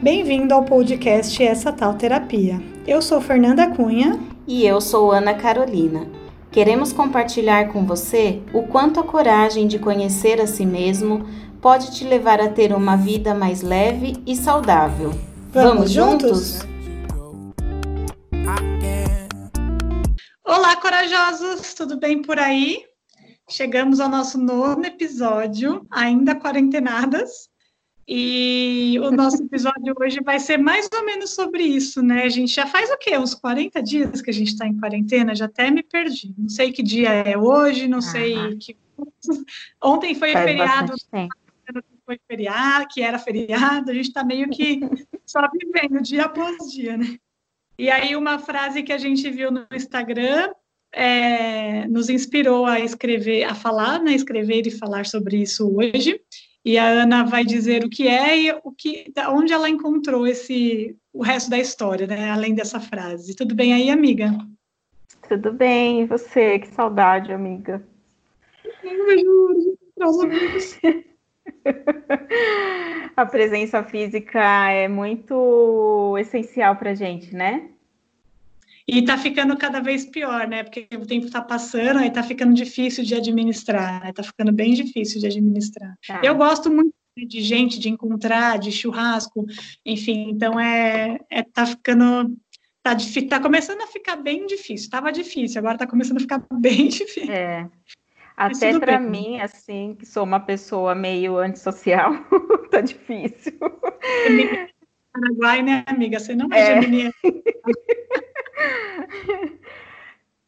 Bem-vindo ao podcast Essa Tal Terapia. Eu sou Fernanda Cunha. E eu sou Ana Carolina. Queremos compartilhar com você o quanto a coragem de conhecer a si mesmo pode te levar a ter uma vida mais leve e saudável. Vamos, Vamos juntos? Olá, corajosos! Tudo bem por aí? Chegamos ao nosso nono episódio, ainda quarentenadas, e o nosso episódio hoje vai ser mais ou menos sobre isso, né? A gente já faz o quê? Uns 40 dias que a gente está em quarentena? Já até me perdi. Não sei que dia é hoje, não sei que. Ontem foi faz feriado. Foi feriado, que era feriado, a gente está meio que só vivendo dia após dia, né? E aí, uma frase que a gente viu no Instagram é, nos inspirou a escrever, a falar, né? Escrever e falar sobre isso hoje. E a Ana vai dizer o que é e o que, onde ela encontrou esse o resto da história, né? Além dessa frase. Tudo bem aí, amiga? Tudo bem, e você? Que saudade, amiga. Eu juro, a presença física é muito essencial para gente, né? E está ficando cada vez pior, né? Porque o tempo está passando e está ficando difícil de administrar, né? Está ficando bem difícil de administrar. Tá. Eu gosto muito de gente, de encontrar, de churrasco, enfim, então é, é tá ficando tá, tá começando a ficar bem difícil. Estava difícil, agora está começando a ficar bem difícil. É. Até para mim, assim, que sou uma pessoa meio antissocial, tá difícil. Paraguai, né, amiga? Você não é, é.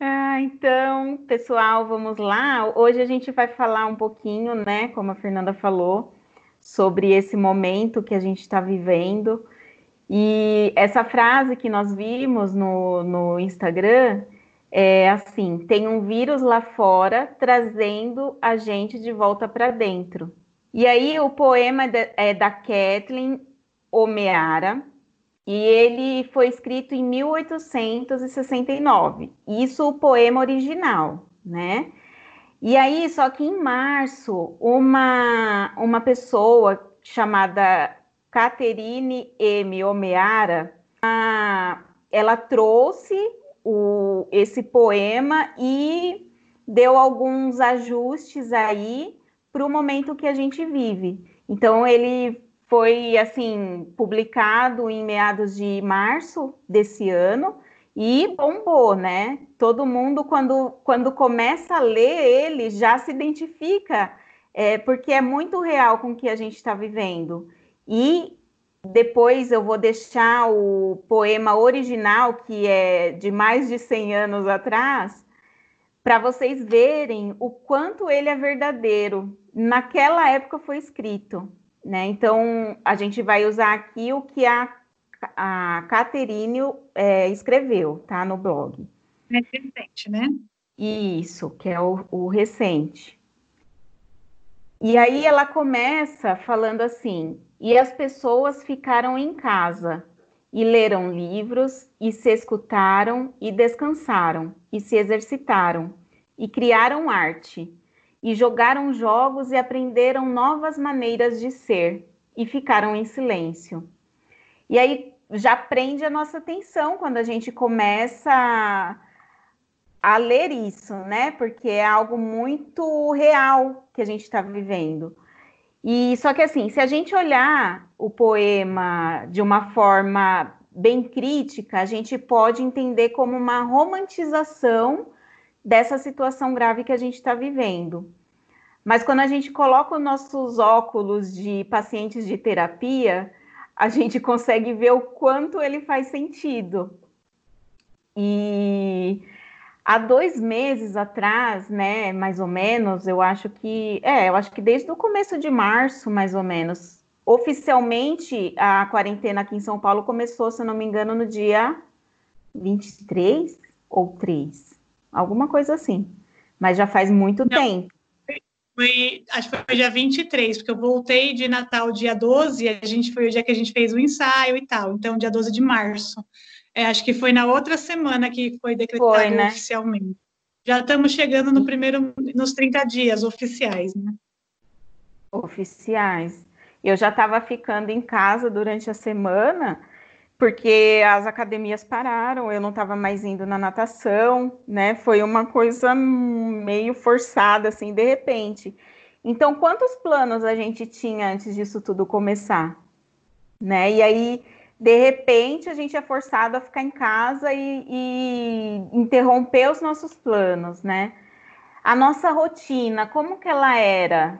Ah, então, pessoal, vamos lá. Hoje a gente vai falar um pouquinho, né, como a Fernanda falou, sobre esse momento que a gente está vivendo. E essa frase que nós vimos no, no Instagram é assim: tem um vírus lá fora trazendo a gente de volta para dentro. E aí o poema é da Kathleen Omeara, e ele foi escrito em 1869. Isso o poema original, né? E aí, só que em março, uma, uma pessoa chamada Catherine M. Omeara, ela trouxe o, esse poema e deu alguns ajustes aí para o momento que a gente vive. Então, ele foi assim publicado em meados de março desse ano e bombou, né? Todo mundo quando, quando começa a ler ele já se identifica, é, porque é muito real com o que a gente está vivendo. E depois eu vou deixar o poema original, que é de mais de 100 anos atrás, para vocês verem o quanto ele é verdadeiro. Naquela época foi escrito. Né? Então, a gente vai usar aqui o que a, a Caterine é, escreveu, tá? No blog. É recente, né? Isso, que é o, o recente. E aí ela começa falando assim: e as pessoas ficaram em casa, e leram livros, e se escutaram, e descansaram, e se exercitaram, e criaram arte e jogaram jogos e aprenderam novas maneiras de ser e ficaram em silêncio. E aí já prende a nossa atenção quando a gente começa a, a ler isso, né? Porque é algo muito real que a gente está vivendo. E só que assim, se a gente olhar o poema de uma forma bem crítica, a gente pode entender como uma romantização dessa situação grave que a gente está vivendo. Mas quando a gente coloca os nossos óculos de pacientes de terapia, a gente consegue ver o quanto ele faz sentido. E há dois meses atrás, né, mais ou menos, eu acho que, é, eu acho que desde o começo de março, mais ou menos, oficialmente a quarentena aqui em São Paulo começou, se eu não me engano, no dia 23 ou 3, alguma coisa assim. Mas já faz muito não. tempo. Foi, acho que foi dia 23, porque eu voltei de Natal dia 12, e a gente foi o dia que a gente fez o ensaio e tal, então dia 12 de março. É, acho que foi na outra semana que foi decretado foi, né? oficialmente. Já estamos chegando no primeiro, nos 30 dias oficiais, né? Oficiais. Eu já estava ficando em casa durante a semana, porque as academias pararam, eu não estava mais indo na natação, né? Foi uma coisa meio forçada, assim, de repente. Então, quantos planos a gente tinha antes disso tudo começar? Né? E aí, de repente, a gente é forçado a ficar em casa e, e interromper os nossos planos, né? A nossa rotina, como que ela era?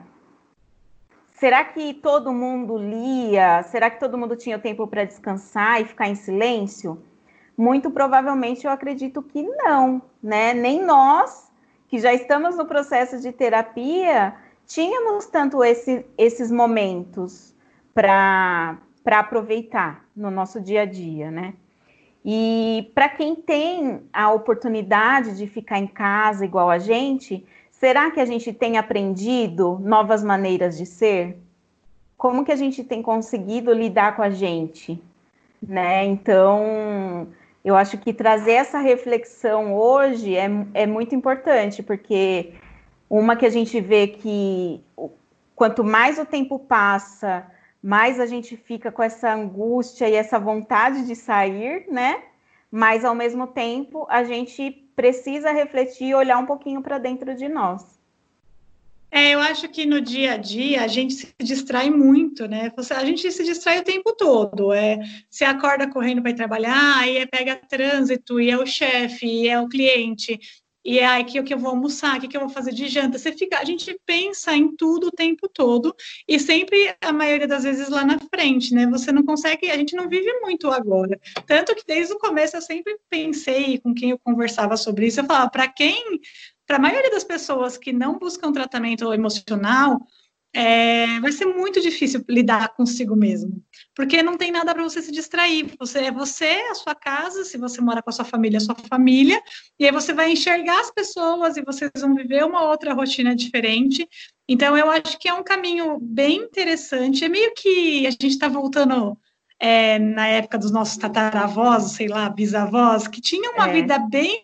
Será que todo mundo lia? Será que todo mundo tinha tempo para descansar e ficar em silêncio? Muito provavelmente eu acredito que não, né? Nem nós, que já estamos no processo de terapia, tínhamos tanto esse, esses momentos para aproveitar no nosso dia a dia, né? E para quem tem a oportunidade de ficar em casa igual a gente, será que a gente tem aprendido novas maneiras de ser? Como que a gente tem conseguido lidar com a gente? Né? Então, eu acho que trazer essa reflexão hoje é, é muito importante, porque uma que a gente vê que quanto mais o tempo passa, mais a gente fica com essa angústia e essa vontade de sair, né? Mas ao mesmo tempo a gente precisa refletir e olhar um pouquinho para dentro de nós. É, eu acho que no dia a dia a gente se distrai muito, né? A gente se distrai o tempo todo. É, você acorda correndo para ir trabalhar, aí é pega trânsito, e é o chefe, e é o cliente, e é aí que, eu vou almoçar, o que eu vou fazer de janta. Você fica, a gente pensa em tudo o tempo todo e sempre a maioria das vezes lá na frente, né? Você não consegue, a gente não vive muito agora. Tanto que desde o começo eu sempre pensei com quem eu conversava sobre isso, eu falava, para quem, para a maioria das pessoas que não buscam tratamento emocional, é, vai ser muito difícil lidar consigo mesmo, porque não tem nada para você se distrair. Você é você, a sua casa, se você mora com a sua família, a sua família, e aí você vai enxergar as pessoas e vocês vão viver uma outra rotina diferente. Então, eu acho que é um caminho bem interessante. É meio que a gente está voltando é, na época dos nossos tataravós, sei lá, bisavós, que tinham uma é. vida bem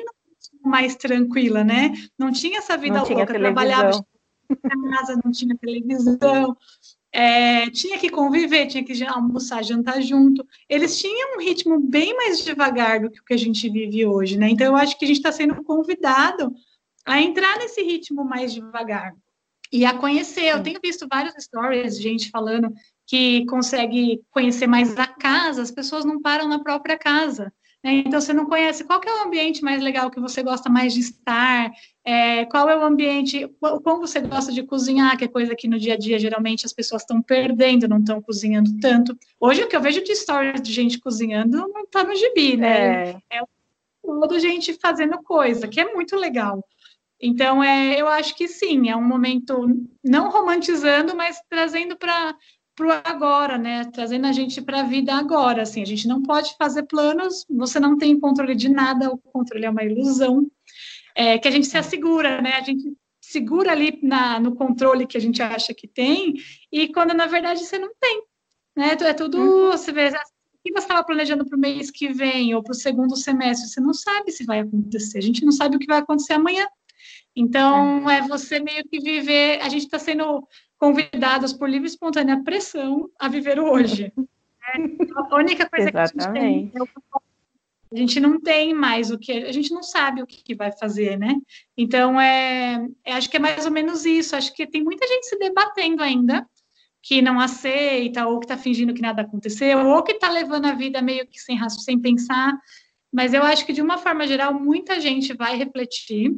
mais tranquila, né? Não tinha essa vida não louca, trabalhava casa não tinha televisão, é, tinha que conviver, tinha que almoçar, jantar junto. Eles tinham um ritmo bem mais devagar do que o que a gente vive hoje, né? Então, eu acho que a gente está sendo convidado a entrar nesse ritmo mais devagar e a conhecer. Eu tenho visto vários stories de gente falando que consegue conhecer mais a casa, as pessoas não param na própria casa. Né? Então, você não conhece qual é o ambiente mais legal que você gosta mais de estar, é, qual é o ambiente, como você gosta de cozinhar, que é coisa que no dia a dia geralmente as pessoas estão perdendo, não estão cozinhando tanto. Hoje o que eu vejo de stories de gente cozinhando não está no gibi, né? É, é todo gente fazendo coisa, que é muito legal. Então, é, eu acho que sim, é um momento não romantizando, mas trazendo para para o agora, né? Trazendo a gente para a vida agora. Assim, a gente não pode fazer planos, você não tem controle de nada, o controle é uma ilusão. É, que a gente se assegura, né? A gente segura ali na, no controle que a gente acha que tem, e quando na verdade você não tem. Né? É tudo, uhum. você vê, o que você estava planejando para o mês que vem ou para o segundo semestre, você não sabe se vai acontecer, a gente não sabe o que vai acontecer amanhã. Então, é, é você meio que viver, a gente está sendo convidados por livre e espontânea pressão a viver o hoje. Né? A única coisa que a gente tem é o a gente não tem mais o que, a gente não sabe o que, que vai fazer, né? Então, é, é, acho que é mais ou menos isso. Acho que tem muita gente se debatendo ainda, que não aceita, ou que está fingindo que nada aconteceu, ou que está levando a vida meio que sem raço, sem pensar. Mas eu acho que, de uma forma geral, muita gente vai refletir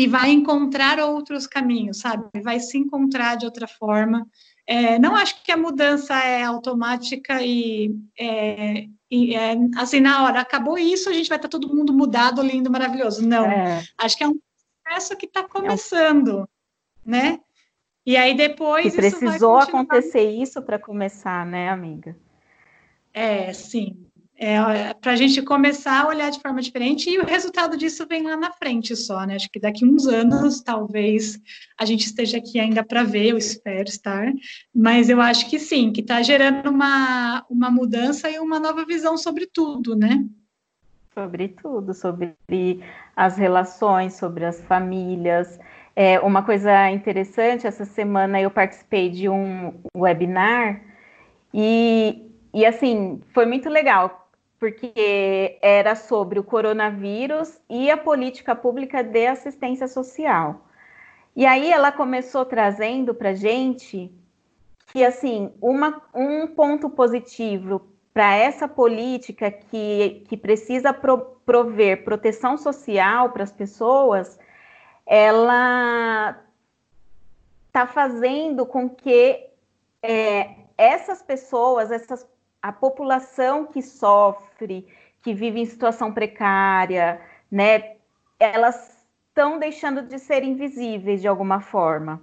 e vai encontrar outros caminhos, sabe? Vai se encontrar de outra forma. É, não acho que a mudança é automática e, é, e é, assim, na hora, acabou isso, a gente vai estar todo mundo mudado, lindo, maravilhoso. Não, é. acho que é um processo que está começando, né? E aí depois. E precisou acontecer isso para começar, né, amiga? É, sim é, para a gente começar a olhar de forma diferente e o resultado disso vem lá na frente só, né? Acho que daqui uns anos, talvez, a gente esteja aqui ainda para ver, eu espero estar, mas eu acho que sim, que está gerando uma, uma mudança e uma nova visão sobre tudo, né? Sobre tudo, sobre as relações, sobre as famílias. É, uma coisa interessante, essa semana eu participei de um webinar E, e assim, foi muito legal, porque era sobre o coronavírus e a política pública de assistência social. E aí ela começou trazendo para gente que assim uma, um ponto positivo para essa política que, que precisa pro, prover proteção social para as pessoas, ela está fazendo com que é, essas pessoas, essas, a população que sofre, que vive em situação precária, né, elas estão deixando de ser invisíveis de alguma forma.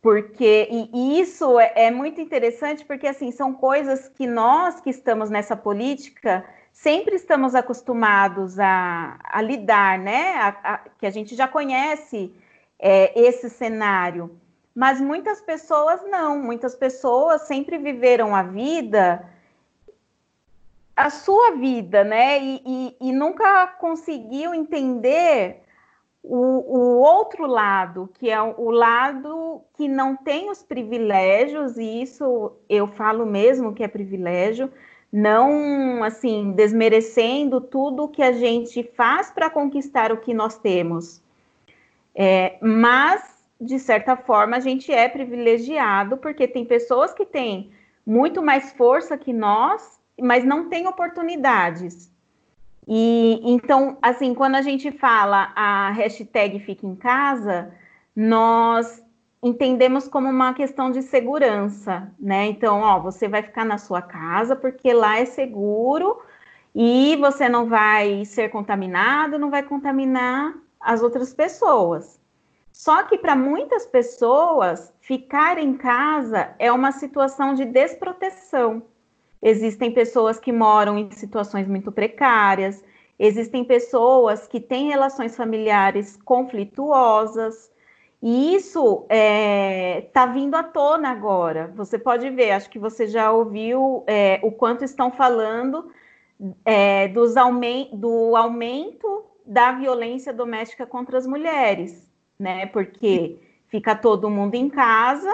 Porque, e, isso é, é, muito interessante, porque assim, são coisas que nós que estamos nessa política sempre estamos acostumados a, a lidar, né? A, a, que a gente já conhece é, esse cenário. Mas muitas pessoas não, muitas pessoas sempre viveram a vida, a sua vida, né? E, e, e nunca conseguiu entender o, o, outro lado, que é o lado que não tem os privilégios, e isso eu falo mesmo que é privilégio, não assim desmerecendo tudo que a gente faz para conquistar o que nós temos. É, mas de certa forma, a gente é privilegiado, porque tem pessoas que têm muito mais força que nós, mas não têm oportunidades. E então, assim, quando a gente fala a hashtag Fica em Casa, nós entendemos como uma questão de segurança, né? Então, ó, você vai ficar na sua casa porque lá é seguro e você não vai ser contaminado, não vai contaminar as outras pessoas. Só que para muitas pessoas, ficar em casa é uma situação de desproteção. Existem pessoas que moram em situações muito precárias, existem pessoas que têm relações familiares conflituosas, e isso está é, tá vindo à tona agora. Você pode ver, acho que você já ouviu é, o quanto estão falando é, dos aument do aumento da violência doméstica contra as mulheres né? Porque fica todo mundo em casa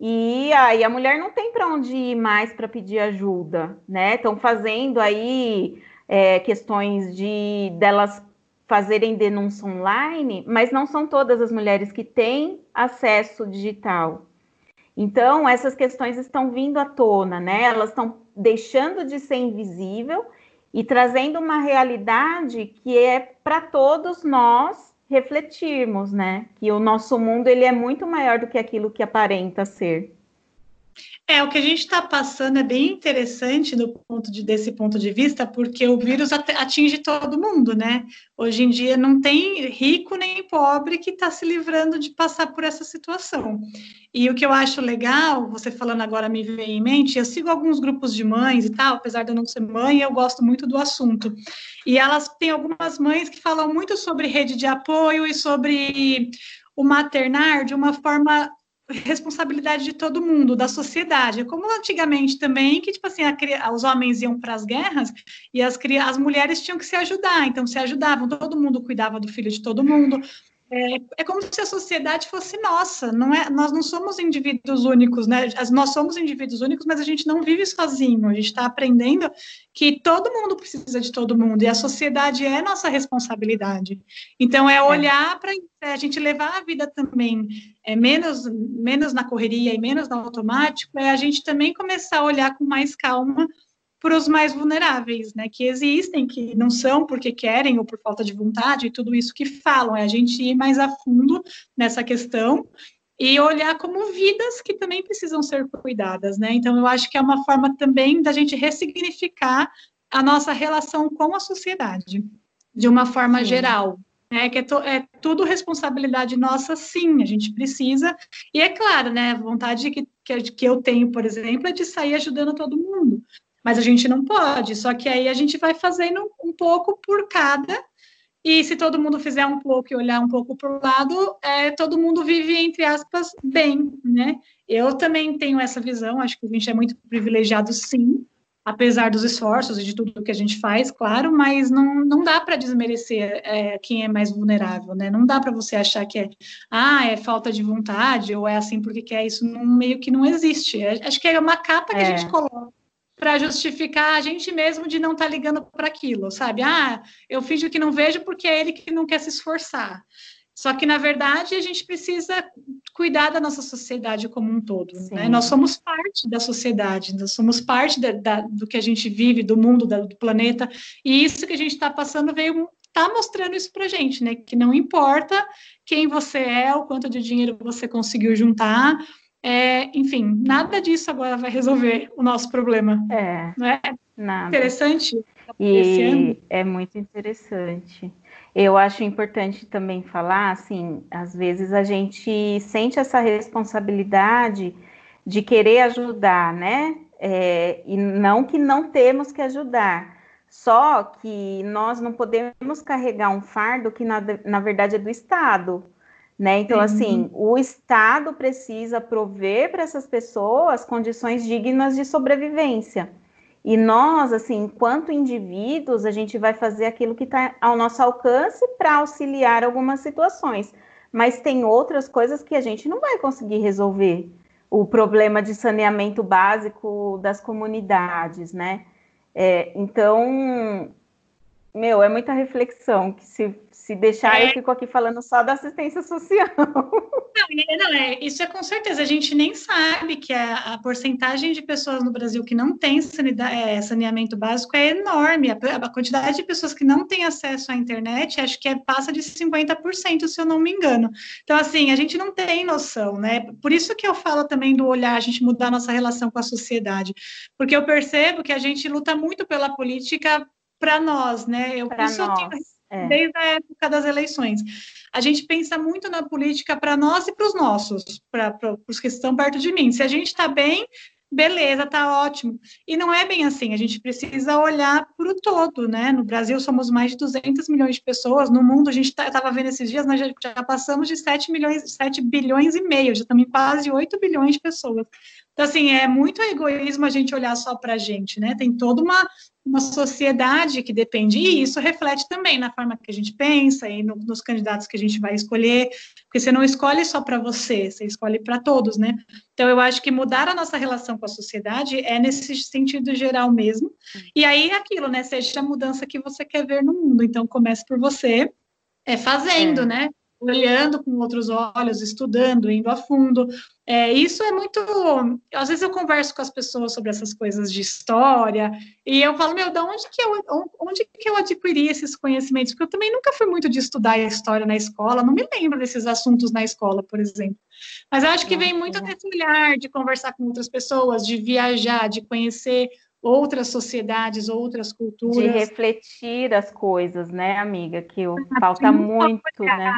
e aí a mulher não tem para onde ir mais para pedir ajuda, né? Estão fazendo aí é, questões de delas fazerem denúncia online, mas não são todas as mulheres que têm acesso digital. Então, essas questões estão vindo à tona, né? Elas estão deixando de ser invisível e trazendo uma realidade que é para todos nós refletirmos, né? Que o nosso mundo ele é muito maior do que aquilo que aparenta ser. É, o que a gente está passando é bem interessante do ponto de, desse ponto de vista, porque o vírus atinge todo mundo, né? Hoje em dia não tem rico nem pobre que está se livrando de passar por essa situação. E o que eu acho legal, você falando agora me veio em mente, eu sigo alguns grupos de mães e tal, apesar de eu não ser mãe, eu gosto muito do assunto. E elas têm algumas mães que falam muito sobre rede de apoio e sobre o maternar de uma forma responsabilidade de todo mundo, da sociedade. Como antigamente também, que tipo assim, a, os homens iam para as guerras e as, as mulheres tinham que se ajudar, então se ajudavam, todo mundo cuidava do filho de todo mundo, é, é, como se a sociedade fosse nossa, não é? Nós não somos indivíduos únicos, né? Nós somos indivíduos únicos, mas a gente não vive sozinho. A gente está aprendendo que todo mundo precisa de todo mundo e a sociedade é nossa responsabilidade. Então é, é. olhar para é, a gente levar a vida também é menos menos na correria e menos no automático, é a gente também começar a olhar com mais calma para os mais vulneráveis, né, que existem, que não são porque querem ou por falta de vontade, e tudo isso que falam, é a gente ir mais a fundo nessa questão e olhar como vidas que também precisam ser cuidadas, né? Então, eu acho que é uma forma também da gente ressignificar a nossa relação com a sociedade, de uma forma sim. geral, né? Que é, to, é, tudo responsabilidade nossa, sim, a gente precisa, e é claro, né? A vontade que, que, que eu tenho, por exemplo, é de sair ajudando todo mundo, mas a gente não pode, só que aí a gente vai fazendo um pouco por cada, e se todo mundo fizer um pouco e olhar um pouco para o lado, é, todo mundo vive, entre aspas, bem, né? Eu também tenho essa visão, acho que a gente é muito privilegiado, sim, apesar dos esforços e de tudo que a gente faz, claro, mas não, não dá para desmerecer é, quem é mais vulnerável, né? Não dá para você achar que é, ah, é falta de vontade ou é assim porque quer, isso não, meio que não existe. É, acho que é uma capa que é. a gente coloca para justificar a gente mesmo de não estar tá ligando para aquilo, sabe? Ah, eu finjo que não vejo porque é ele que não quer se esforçar. Só que, na verdade, a gente precisa cuidar da nossa sociedade como um todo. Né? Nós somos parte da sociedade, nós somos parte da, da, do que a gente vive, do mundo, da, do planeta, e isso que a gente está passando veio está mostrando isso para gente, né? Que não importa quem você é, o quanto de dinheiro você conseguiu juntar, é, enfim, nada disso agora vai resolver o nosso problema. É. Não é? Nada. Interessante. E é muito interessante. Eu acho importante também falar, assim, às vezes a gente sente essa responsabilidade de querer ajudar, né? É, e não que não temos que ajudar, só que nós não podemos carregar um fardo que na, na verdade é do Estado, né? Então, uhum. assim, o Estado precisa prover para essas pessoas condições dignas de sobrevivência. E nós, assim, enquanto indivíduos, a gente vai fazer aquilo que está ao nosso alcance para auxiliar algumas situações. Mas tem outras coisas que a gente não vai conseguir resolver. O problema de saneamento básico das comunidades, né? É, então, meu, é muita reflexão que se se deixar, é. eu fico aqui falando só da assistência social. Não, não, é, isso é com certeza. A gente nem sabe que a, a porcentagem de pessoas no Brasil que não tem é, saneamento básico é enorme. A, a, quantidade de pessoas que não têm acesso à internet, acho que é, passa de 50%, se eu não me engano. Então, assim, a gente não tem noção, né? Por isso que eu falo também do olhar, a gente mudar nossa relação com a sociedade. Porque eu percebo que a gente luta muito pela política para nós, né? Eu, pra nós. Eu tenho, é. desde a época das eleições. A gente pensa muito na política para nós e para os nossos, para os que estão perto de mim. Se a gente está bem, beleza, tá ótimo. E não é bem assim, a gente precisa olhar para o todo, né? No Brasil somos mais de 200 milhões de pessoas, no mundo a gente estava tá, vendo esses dias, nós já, já, passamos de 7 milhões, 7 bilhões e meio, já estamos em quase 8 bilhões de pessoas. Então, assim, é muito egoísmo a gente olhar só para a gente, né? Tem toda uma uma sociedade que depende, e isso reflete também na forma que a gente pensa e no, nos candidatos que a gente vai escolher, porque você não escolhe só para você, você escolhe para todos, né? Então, eu acho que mudar a nossa relação com a sociedade é nesse sentido geral mesmo, e aí aquilo, né? Seja a mudança que você quer ver no mundo, então comece por você, é fazendo, é. né? Olhando com outros olhos, estudando, indo a fundo. É, isso é muito. Às vezes eu converso com as pessoas sobre essas coisas de história e eu falo, meu, de onde que eu, onde que eu adquiri esses conhecimentos? Porque eu também nunca fui muito de estudar a história na escola, não me lembro desses assuntos na escola, por exemplo. Mas eu acho que vem muito desse olhar de conversar com outras pessoas, de viajar, de conhecer outras sociedades, outras culturas. De refletir as coisas, né, amiga? Que falta muito, né?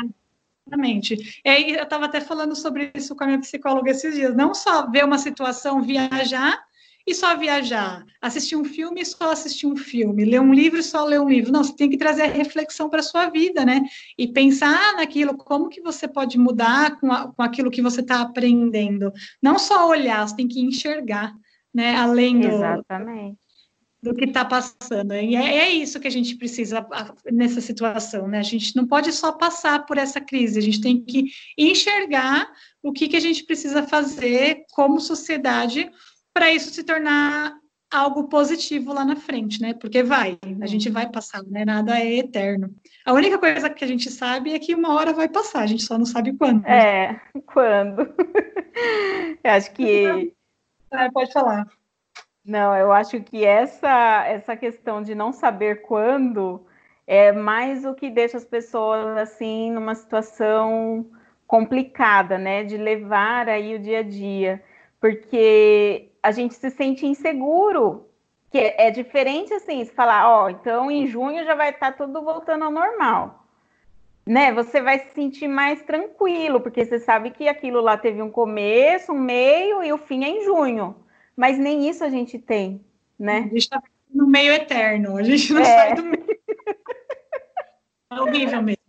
Exatamente. E eu estava até falando sobre isso com a minha psicóloga esses dias. Não só ver uma situação, viajar e só viajar, assistir um filme e só assistir um filme, ler um livro e só ler um livro. Não, você tem que trazer a reflexão para a sua vida, né? E pensar naquilo, como que você pode mudar com, a, com aquilo que você está aprendendo. Não só olhar, você tem que enxergar, né? Além do, Exatamente do que está passando. E é, é, isso que a gente precisa nessa situação, né? A gente não pode só passar por essa crise, a gente tem que enxergar o que, que a gente precisa fazer como sociedade para isso se tornar algo positivo lá na frente, né? Porque vai, a gente vai passar, né? Nada é eterno. A única coisa que a gente sabe é que uma hora vai passar, a gente só não sabe quando. É, quando. Eu acho que. É, pode falar. Não, eu acho que essa, essa questão de não saber quando é mais o que deixa as pessoas assim numa situação complicada, né? De levar aí o dia a dia, porque a gente se sente inseguro, que é, é diferente assim, se falar, ó, oh, então em junho já vai estar tá tudo voltando ao normal. Né, você vai se sentir mais tranquilo, porque você sabe que aquilo lá teve um começo, um meio e o fim é em junho mas nem isso a gente tem, né? A gente está no meio eterno, a gente não é. sai do meio. É horrível mesmo.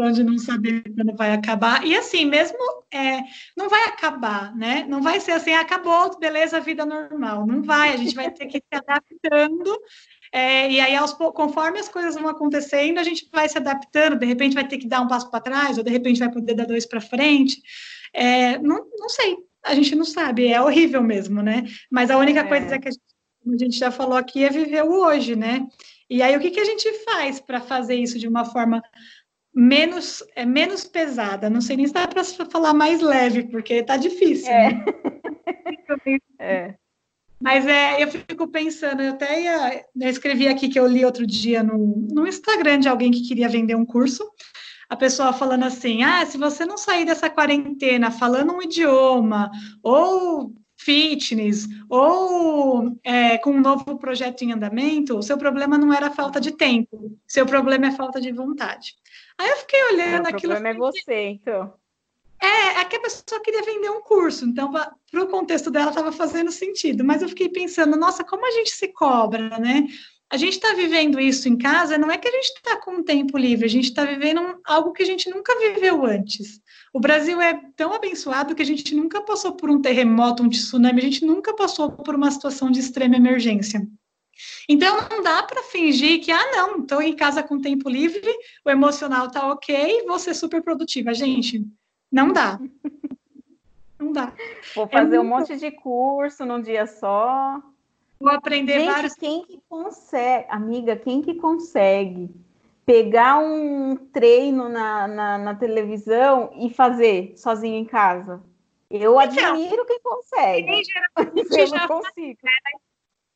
A de não saber quando vai acabar. E assim, mesmo é, não vai acabar, né? Não vai ser assim, acabou, beleza, vida normal. Não vai, a gente vai ter que ir se adaptando. É, e aí, aos, conforme as coisas vão acontecendo, a gente vai se adaptando. De repente, vai ter que dar um passo para trás, ou de repente, vai poder dar dois para frente. É, não, não sei, a gente não sabe, é horrível mesmo, né? Mas a única é. coisa que a gente, a gente já falou aqui é viver o hoje, né? E aí, o que, que a gente faz para fazer isso de uma forma menos, é, menos pesada? Não sei nem se dá para falar mais leve, porque tá difícil. É. Né? é. Mas é, eu fico pensando, eu até ia, eu escrevi aqui que eu li outro dia no, no Instagram de alguém que queria vender um curso, a pessoa falando assim: ah, se você não sair dessa quarentena falando um idioma, ou fitness, ou é, com um novo projeto em andamento, o seu problema não era falta de tempo, seu problema é falta de vontade. Aí eu fiquei olhando aquilo. O problema é você, então. É, é que a pessoa queria vender um curso, então para o contexto dela estava fazendo sentido, mas eu fiquei pensando, nossa, como a gente se cobra, né? A gente está vivendo isso em casa, não é que a gente está com tempo livre, a gente está vivendo algo que a gente nunca viveu antes. O Brasil é tão abençoado que a gente nunca passou por um terremoto, um tsunami, a gente nunca passou por uma situação de extrema emergência. Então não dá para fingir que, ah, não, estou em casa com tempo livre, o emocional está ok, vou ser super produtiva. Gente, não dá. Não dá. Vou fazer é um monte de curso num dia só. Vou aprender Gente, vários. Quem que consegue, amiga, quem que consegue pegar um treino na, na, na televisão e fazer sozinho em casa? Eu então, admiro quem consegue. Eu não consigo.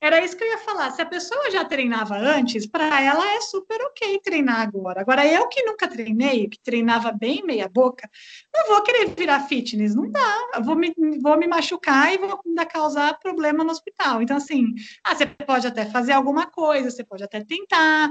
Era isso que eu ia falar. Se a pessoa já treinava antes, para ela é super ok treinar agora. Agora, eu que nunca treinei, que treinava bem meia boca, não vou querer virar fitness, não dá. Eu vou me, vou me machucar e vou ainda causar problema no hospital. Então, assim, ah, você pode até fazer alguma coisa, você pode até tentar.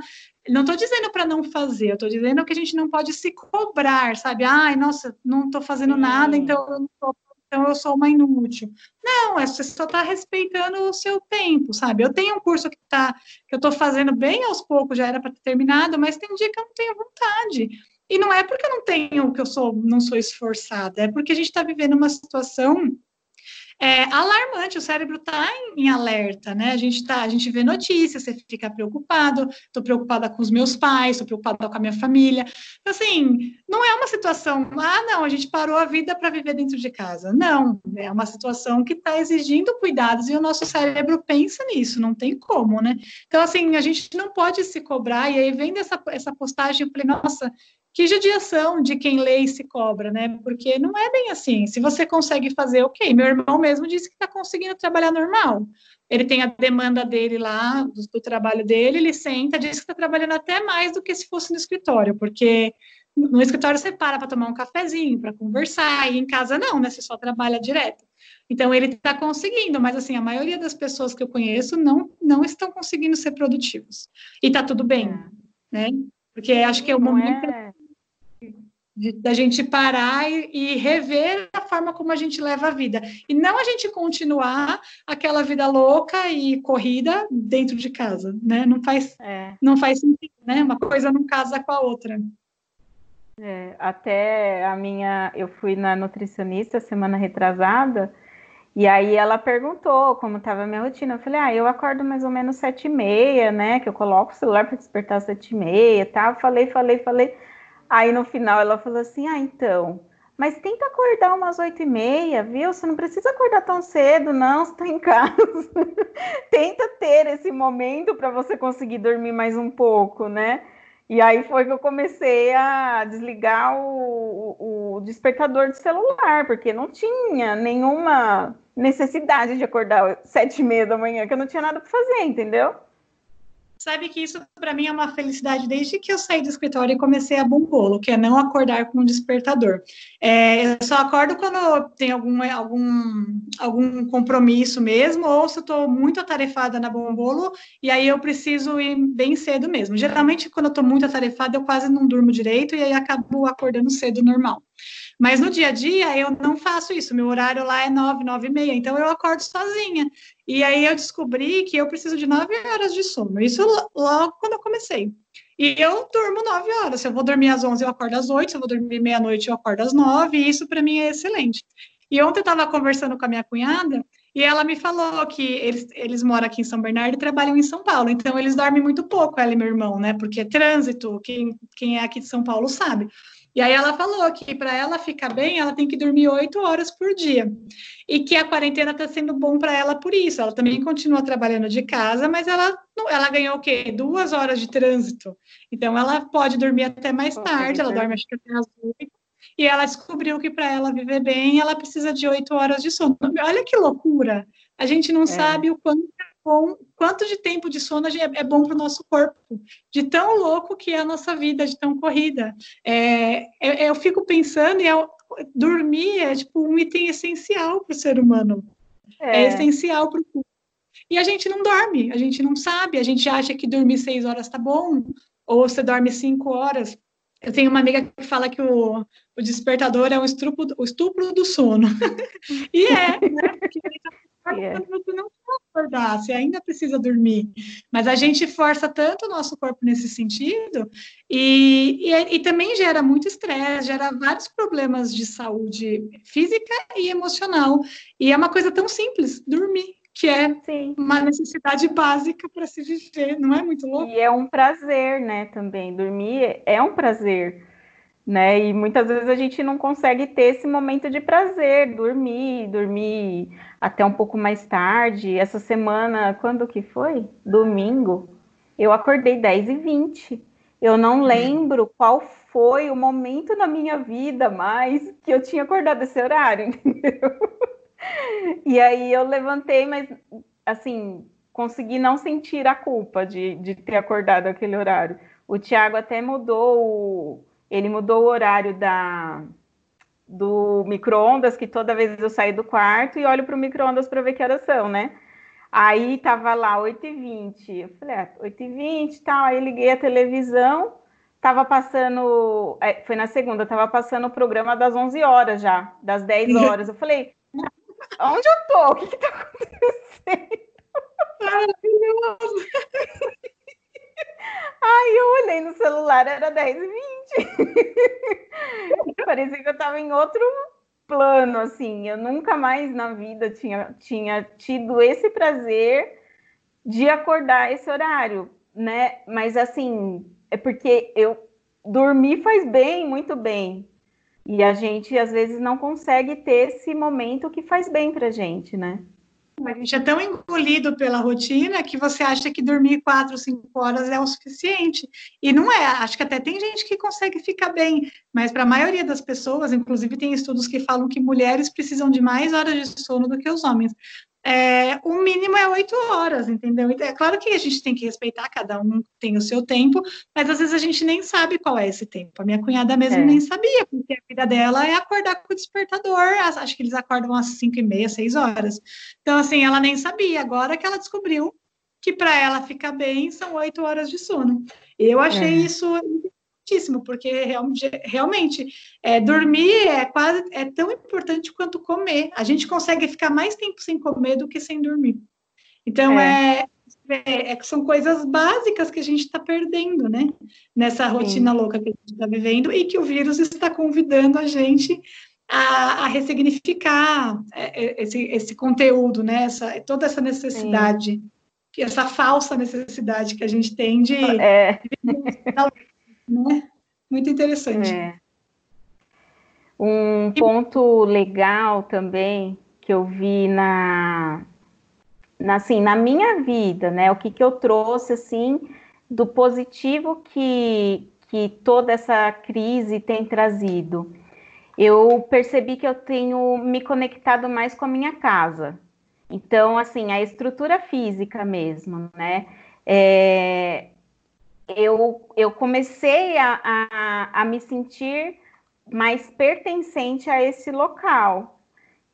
Não estou dizendo para não fazer, eu estou dizendo que a gente não pode se cobrar, sabe? Ai, nossa, não estou fazendo nada, então eu não estou então eu sou uma inútil. Não, é, você só está respeitando o seu tempo, sabe? Eu tenho um curso que, tá, que eu estou fazendo bem aos poucos, já era para ter terminado, mas tem dia que eu não tenho vontade. E não é porque eu não tenho, que eu sou, não sou esforçada, é porque a gente está vivendo uma situação é alarmante, o cérebro está em, em, alerta, né? A gente tá, a gente vê notícias, você fica preocupado, estou preocupada com os meus pais, estou preocupada com a minha família. Então, assim, não é uma situação, ah, não, a gente parou a vida para viver dentro de casa. Não, é uma situação que está exigindo cuidados e o nosso cérebro pensa nisso, não tem como, né? Então, assim, a gente não pode se cobrar, e aí vem dessa essa postagem, eu falei, nossa, que judiação de quem lê e se cobra, né? Porque não é bem assim. Se você consegue fazer, ok. Meu irmão mesmo disse que está conseguindo trabalhar normal. Ele tem a demanda dele lá, do, do trabalho dele, ele senta, diz que está trabalhando até mais do que se fosse no escritório, porque no escritório você para para tomar um cafezinho, para conversar, e em casa não, né? Você só trabalha direto. Então ele está conseguindo, mas assim, a maioria das pessoas que eu conheço não, não estão conseguindo ser produtivos. E está tudo bem, é. né? Porque acho que é o momento. É da gente parar e, e, rever a forma como a gente leva a vida. E não a gente continuar aquela vida louca e corrida dentro de casa, né? Não faz, é. não faz sentido, né? Uma coisa não casa com a outra. É, até a minha, eu fui na nutricionista semana retrasada, e aí ela perguntou como estava a minha rotina. Eu falei, ah, eu acordo mais ou menos sete e meia, né? Que eu coloco o celular para despertar sete e meia, tá? Falei, falei, falei. Aí no final ela falou assim: ah, então, mas tenta acordar umas oito e meia, viu? Você não precisa acordar tão cedo, não, você está em casa. tenta ter esse momento para você conseguir dormir mais um pouco, né? E aí foi que eu comecei a desligar o, o, despertador de celular, porque não tinha nenhuma necessidade de acordar sete e meia da manhã, que eu não tinha nada para fazer, entendeu? Sabe que isso para mim é uma felicidade desde que eu saí do escritório e comecei a bombolo, que é não acordar com um despertador. É, eu só acordo quando tem algum, algum, algum compromisso mesmo, ou se eu estou muito atarefada na bombolo, e aí eu preciso ir bem cedo mesmo. Geralmente, quando eu estou muito atarefada, eu quase não durmo direito e aí acabo acordando cedo normal. Mas no dia a dia eu não faço isso. Meu horário lá é nove, nove e meia, então eu acordo sozinha. E aí eu descobri que eu preciso de nove horas de sono. Isso logo quando eu comecei. E eu durmo nove horas. Se eu vou dormir às onze, eu acordo às oito. Se eu vou dormir meia-noite, eu acordo às nove. E isso para mim é excelente. E ontem eu estava conversando com a minha cunhada e ela me falou que eles, eles moram aqui em São Bernardo e trabalham em São Paulo, então eles dormem muito pouco, ela e meu irmão, né? Porque é trânsito, quem, quem é aqui de São Paulo sabe. E aí ela falou que para ela ficar bem, ela tem que dormir oito horas por dia. E que a quarentena está sendo bom para ela por isso. Ela também continua trabalhando de casa, mas ela, ela ganhou o quê? Duas horas de trânsito. Então ela pode dormir até mais tarde, ela dorme acho que até às oito e ela descobriu que para ela viver bem, ela precisa de oito horas de sono. Olha que loucura! A gente não é. sabe o quanto é bom, quanto de tempo de sono é bom para o nosso corpo, de tão louco que é a nossa vida, de tão corrida. É, eu, eu fico pensando, e eu, dormir é tipo um item essencial para o ser humano. É, é essencial para o corpo. E a gente não dorme, a gente não sabe, a gente acha que dormir seis horas está bom, ou você dorme cinco horas. Eu tenho uma amiga que fala que o, o despertador é o estupro, o estupro do sono. e é, né? Porque você não pode acordar, você ainda precisa dormir. Mas a gente força tanto o nosso corpo nesse sentido, e, e, e também gera muito estresse, gera vários problemas de saúde física e emocional. E é uma coisa tão simples, dormir que é Sim. uma necessidade básica para se viver, não é muito louco? E é um prazer, né, também. Dormir é um prazer, né? E muitas vezes a gente não consegue ter esse momento de prazer, dormir, dormir até um pouco mais tarde. Essa semana, quando que foi? Domingo, eu acordei 10 e 20. Eu não lembro qual foi o momento na minha vida mais que eu tinha acordado esse horário, entendeu? E aí eu levantei, mas assim, consegui não sentir a culpa de, de ter acordado aquele horário. O Tiago até mudou, o, ele mudou o horário da do micro-ondas, que toda vez eu saio do quarto e olho para o micro-ondas para ver que horas são, né? Aí tava lá 8h20. Eu falei, ah, 8h20 e tal. Aí liguei a televisão, tava passando. É, foi na segunda, tava passando o programa das 11 horas já, das 10 horas. Eu falei, Onde eu tô? O que que tá acontecendo? Maravilhoso! Ai, eu olhei no celular, era 10 e 20. Parecia que eu tava em outro plano, assim. Eu nunca mais na vida tinha, tinha tido esse prazer de acordar esse horário, né? Mas, assim, é porque eu dormi faz bem, muito bem. E a gente, às vezes, não consegue ter esse momento que faz bem para a gente, né? A gente é tão engolido pela rotina que você acha que dormir quatro, cinco horas é o suficiente. E não é. Acho que até tem gente que consegue ficar bem, mas para a maioria das pessoas, inclusive tem estudos que falam que mulheres precisam de mais horas de sono do que os homens é, o mínimo é oito horas, entendeu? Então, é claro que a gente tem que respeitar, cada um tem o seu tempo, mas às vezes a gente nem sabe qual é esse tempo. A minha cunhada mesmo é. nem sabia, porque a vida dela é acordar com o despertador, acho que eles acordam às cinco e meia, seis horas. Então, assim, ela nem sabia, agora que ela descobriu que para ela ficar bem são oito horas de sono. Eu achei é. isso importantíssimo, porque realmente, é, dormir é quase é tão importante quanto comer. A gente consegue ficar mais tempo sem comer do que sem dormir. Então é, é, é são coisas básicas que a gente está perdendo, né? Nessa rotina Sim. louca que a gente está vivendo e que o vírus está convidando a gente a, a ressignificar é, é, esse, esse conteúdo, né? Essa, toda essa necessidade. Sim essa falsa necessidade que a gente tem de, é. Né? Muito interessante. É. Um ponto legal também que eu vi na, na, assim, na minha vida, né? O que, que eu trouxe assim do positivo que, que toda essa crise tem trazido. Eu percebi que eu tenho me conectado mais com a minha casa. Então, assim, a estrutura física mesmo, né? É, eu, eu comecei a, a, a me sentir mais pertencente a esse local.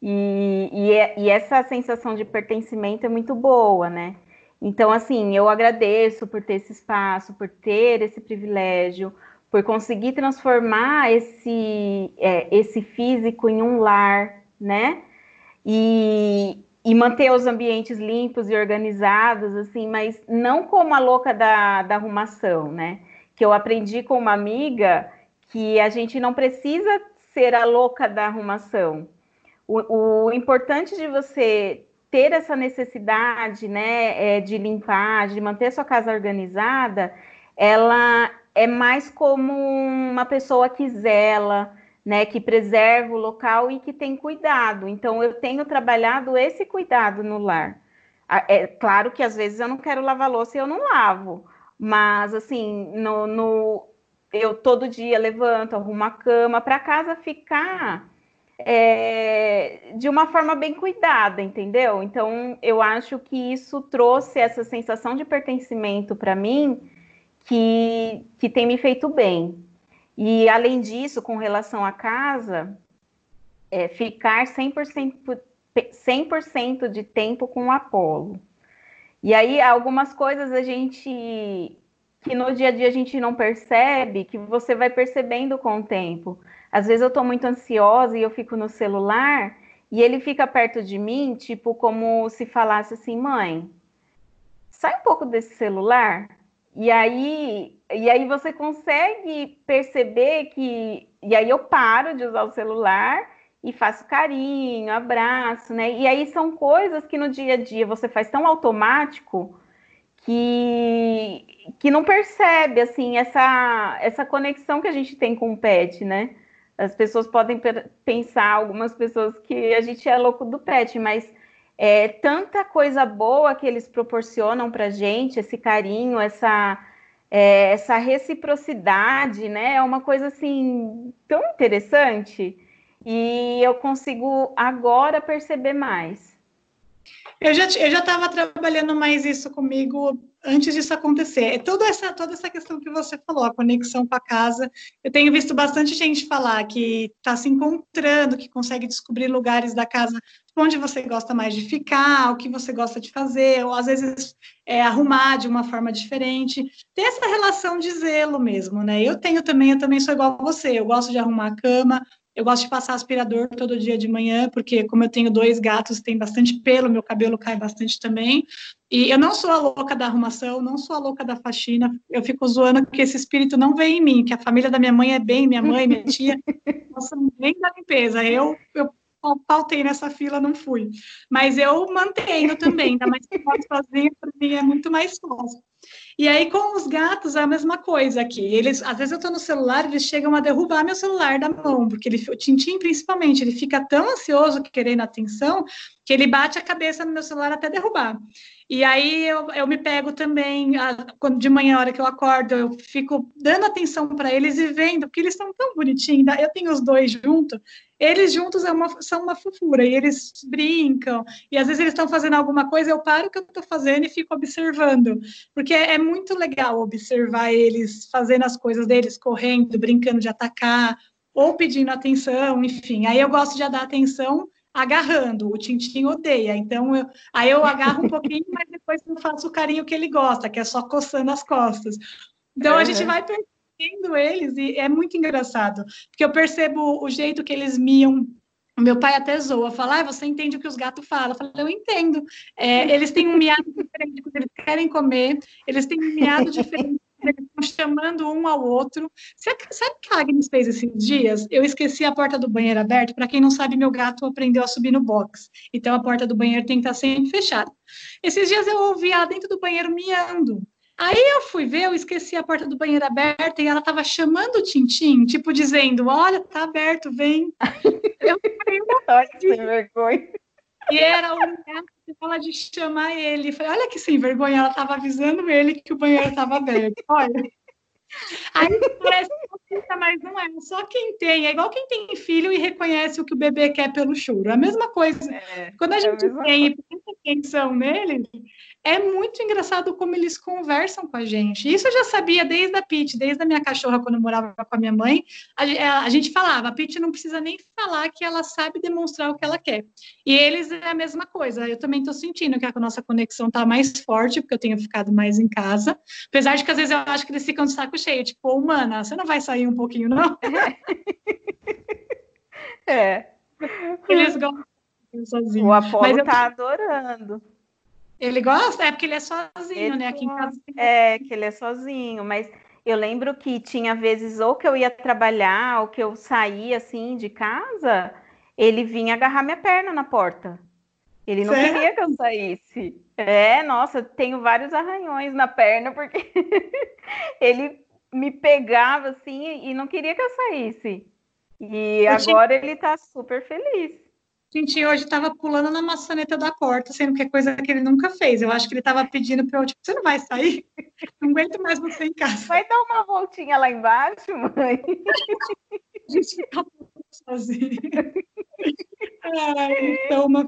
E, e, é, e, essa sensação de pertencimento é muito boa, né? Então, assim, eu agradeço por ter esse espaço, por ter esse privilégio, por conseguir transformar esse, é, esse físico em um lar, né? E, e manter os ambientes limpos e organizados, assim, mas não como a louca da, da arrumação, né? Que eu aprendi com uma amiga que a gente não precisa ser a louca da arrumação. O, o importante de você ter essa necessidade, né, é, de limpar, de manter sua casa organizada, ela é mais como uma pessoa que zela, né, que preserva o local e que tem cuidado. Então, eu tenho trabalhado esse cuidado no lar. É claro que às vezes eu não quero lavar louça e eu não lavo, mas assim, no, no eu todo dia levanto, arrumo a cama para casa ficar é, de uma forma bem cuidada, entendeu? Então, eu acho que isso trouxe essa sensação de pertencimento para mim que, que tem me feito bem. E, além disso, com relação à casa, é, ficar 100%, 100 de tempo com o Apolo. E aí, algumas coisas a gente que no dia a dia a gente não percebe, que você vai percebendo com o tempo. Às vezes eu estou muito ansiosa e eu fico no celular e ele fica perto de mim, tipo como se falasse assim, mãe, sai um pouco desse celular. E aí, e aí você consegue perceber que. E aí eu paro de usar o celular e faço carinho, abraço, né? E aí são coisas que no dia a dia você faz tão automático que, que não percebe assim essa, essa conexão que a gente tem com o pet, né? As pessoas podem pensar, algumas pessoas, que a gente é louco do pet, mas é tanta coisa boa que eles proporcionam para gente, esse carinho, essa, é, essa reciprocidade, né? É uma coisa assim tão interessante e eu consigo agora perceber mais. Eu já eu já estava trabalhando mais isso comigo antes disso acontecer. É toda essa toda essa questão que você falou, a conexão com a casa. Eu tenho visto bastante gente falar que está se encontrando, que consegue descobrir lugares da casa onde você gosta mais de ficar, o que você gosta de fazer, ou às vezes é, arrumar de uma forma diferente. Tem essa relação de zelo mesmo, né? Eu tenho também, eu também sou igual a você. Eu gosto de arrumar a cama, eu gosto de passar aspirador todo dia de manhã, porque como eu tenho dois gatos, tem bastante pelo, meu cabelo cai bastante também. E eu não sou a louca da arrumação, não sou a louca da faxina. Eu fico zoando que esse espírito não vem em mim, que a família da minha mãe é bem, minha mãe, minha tia, são bem da limpeza. Eu, eu pautei nessa fila, não fui. Mas eu mantenho também, ainda mais que eu sozinha, para mim é muito mais fácil. E aí, com os gatos, é a mesma coisa aqui. Eles, às vezes eu estou no celular, eles chegam a derrubar meu celular da mão, porque ele, o Tintim, principalmente, ele fica tão ansioso querendo atenção, que ele bate a cabeça no meu celular até derrubar. E aí eu, eu me pego também, a, quando de manhã, a hora que eu acordo, eu fico dando atenção para eles e vendo, porque eles são tão bonitinhos. Eu tenho os dois juntos, eles juntos é uma, são uma fofura, e eles brincam, e às vezes eles estão fazendo alguma coisa, eu paro o que eu estou fazendo e fico observando, porque é, é muito legal observar eles fazendo as coisas deles, correndo, brincando de atacar, ou pedindo atenção, enfim. Aí eu gosto de dar atenção agarrando. O Tintin odeia, então eu, aí eu agarro um pouquinho, mas depois eu faço o carinho que ele gosta, que é só coçando as costas. Então uhum. a gente vai percebendo eles e é muito engraçado, porque eu percebo o jeito que eles miam. Meu pai até zoa, fala, ah, você entende o que os gatos falam? Eu falo, eu entendo. É, eles têm um miado diferente quando eles querem comer, eles têm um miado diferente eles estão chamando um ao outro. Sabe, sabe o que a Agnes fez esses dias? Eu esqueci a porta do banheiro aberta. Para quem não sabe, meu gato aprendeu a subir no box. Então, a porta do banheiro tem que estar sempre fechada. Esses dias eu ouvi ela dentro do banheiro miando. Aí eu fui ver, eu esqueci a porta do banheiro aberta e ela estava chamando o Tintim, tipo dizendo: Olha, tá aberto, vem. eu falei: Olha, sem vergonha. E era o fala de chamar ele. Falei, olha que sem vergonha, ela estava avisando ele que o banheiro estava aberto. Olha. Aí parece que mas não é. Só quem tem, é igual quem tem filho e reconhece o que o bebê quer pelo choro. A mesma coisa. É, Quando a é gente a tem e presta atenção nele, é muito engraçado como eles conversam com a gente. Isso eu já sabia desde a Pete, desde a minha cachorra, quando eu morava com a minha mãe. A, é, a gente falava, a Pete não precisa nem falar que ela sabe demonstrar o que ela quer. E eles é a mesma coisa. Eu também estou sentindo que a nossa conexão está mais forte, porque eu tenho ficado mais em casa. Apesar de que às vezes eu acho que eles ficam de saco cheio, tipo, humana, você não vai sair um pouquinho, não? É. Eles gostam sozinho. O Apolo Mas eu... tá adorando. Ele gosta? É porque ele é sozinho, ele né? Aqui em casa. É, que ele é sozinho, mas eu lembro que tinha vezes ou que eu ia trabalhar, ou que eu saía assim de casa, ele vinha agarrar minha perna na porta. Ele não queria que eu saísse. É, nossa, tenho vários arranhões na perna, porque ele me pegava assim e não queria que eu saísse. E eu agora tinha... ele tá super feliz. Gente, hoje estava pulando na maçaneta da porta, sendo que é coisa que ele nunca fez. Eu acho que ele estava pedindo para eu, tipo, você não vai sair? Não aguento mais você em casa. Vai dar uma voltinha lá embaixo, mãe? A gente fica sozinho. Ai, então, uma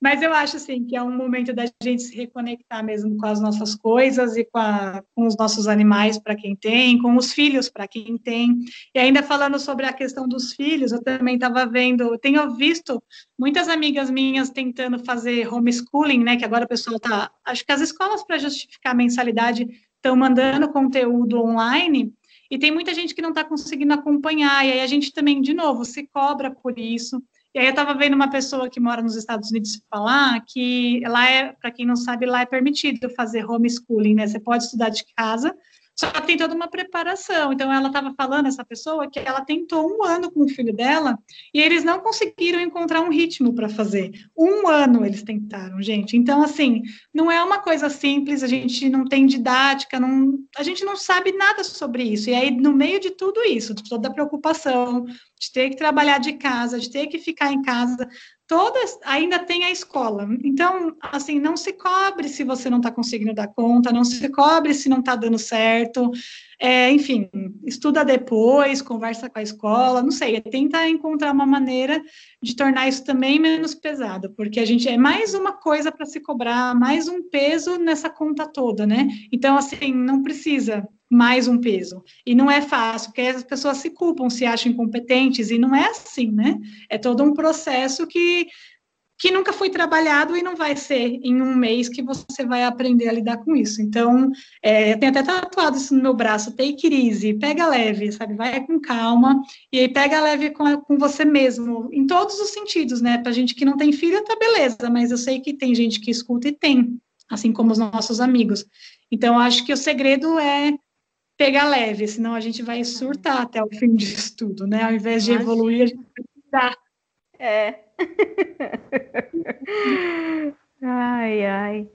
mas eu acho assim que é um momento da gente se reconectar mesmo com as nossas coisas e com, a, com os nossos animais para quem tem, com os filhos para quem tem. E ainda falando sobre a questão dos filhos, eu também estava vendo, tenho visto muitas amigas minhas tentando fazer homeschooling, né? Que agora o pessoal está, acho que as escolas para justificar a mensalidade estão mandando conteúdo online. E tem muita gente que não está conseguindo acompanhar, e aí a gente também, de novo, se cobra por isso. E aí eu estava vendo uma pessoa que mora nos Estados Unidos falar que lá é, para quem não sabe, lá é permitido fazer homeschooling, né? Você pode estudar de casa, só tem toda uma preparação. Então, ela estava falando, essa pessoa, que ela tentou um ano com o filho dela e eles não conseguiram encontrar um ritmo para fazer. Um ano eles tentaram, gente. Então, assim, não é uma coisa simples, a gente não tem didática, não, a gente não sabe nada sobre isso. E aí, no meio de tudo isso, de toda a preocupação, de ter que trabalhar de casa, de ter que ficar em casa, todas ainda tem a escola. Então, assim, não se cobre se você não está conseguindo dar conta, não se cobre se não está dando certo. É, enfim, estuda depois, conversa com a escola, não sei, tenta encontrar uma maneira de tornar isso também menos pesado, porque a gente é mais uma coisa para se cobrar, mais um peso nessa conta toda, né? Então, assim, não precisa mais um peso. E não é fácil, porque as pessoas se culpam, se acham incompetentes, e não é assim, né? É todo um processo que, que nunca foi trabalhado e não vai ser em um mês que você vai aprender a lidar com isso. Então, é, eu tenho até tatuado isso no meu braço, take it easy, pega leve, sabe? Vai com calma, e aí pega leve com, com você mesmo, em todos os sentidos, né? Pra gente que não tem filho, tá beleza, mas eu sei que tem gente que escuta e tem, assim como os nossos amigos. Então, acho que o segredo é pegar leve, senão a gente vai surtar até o fim disso tudo, né? Ao invés de Imagina. evoluir, a gente vai cuidar. É. ai, ai.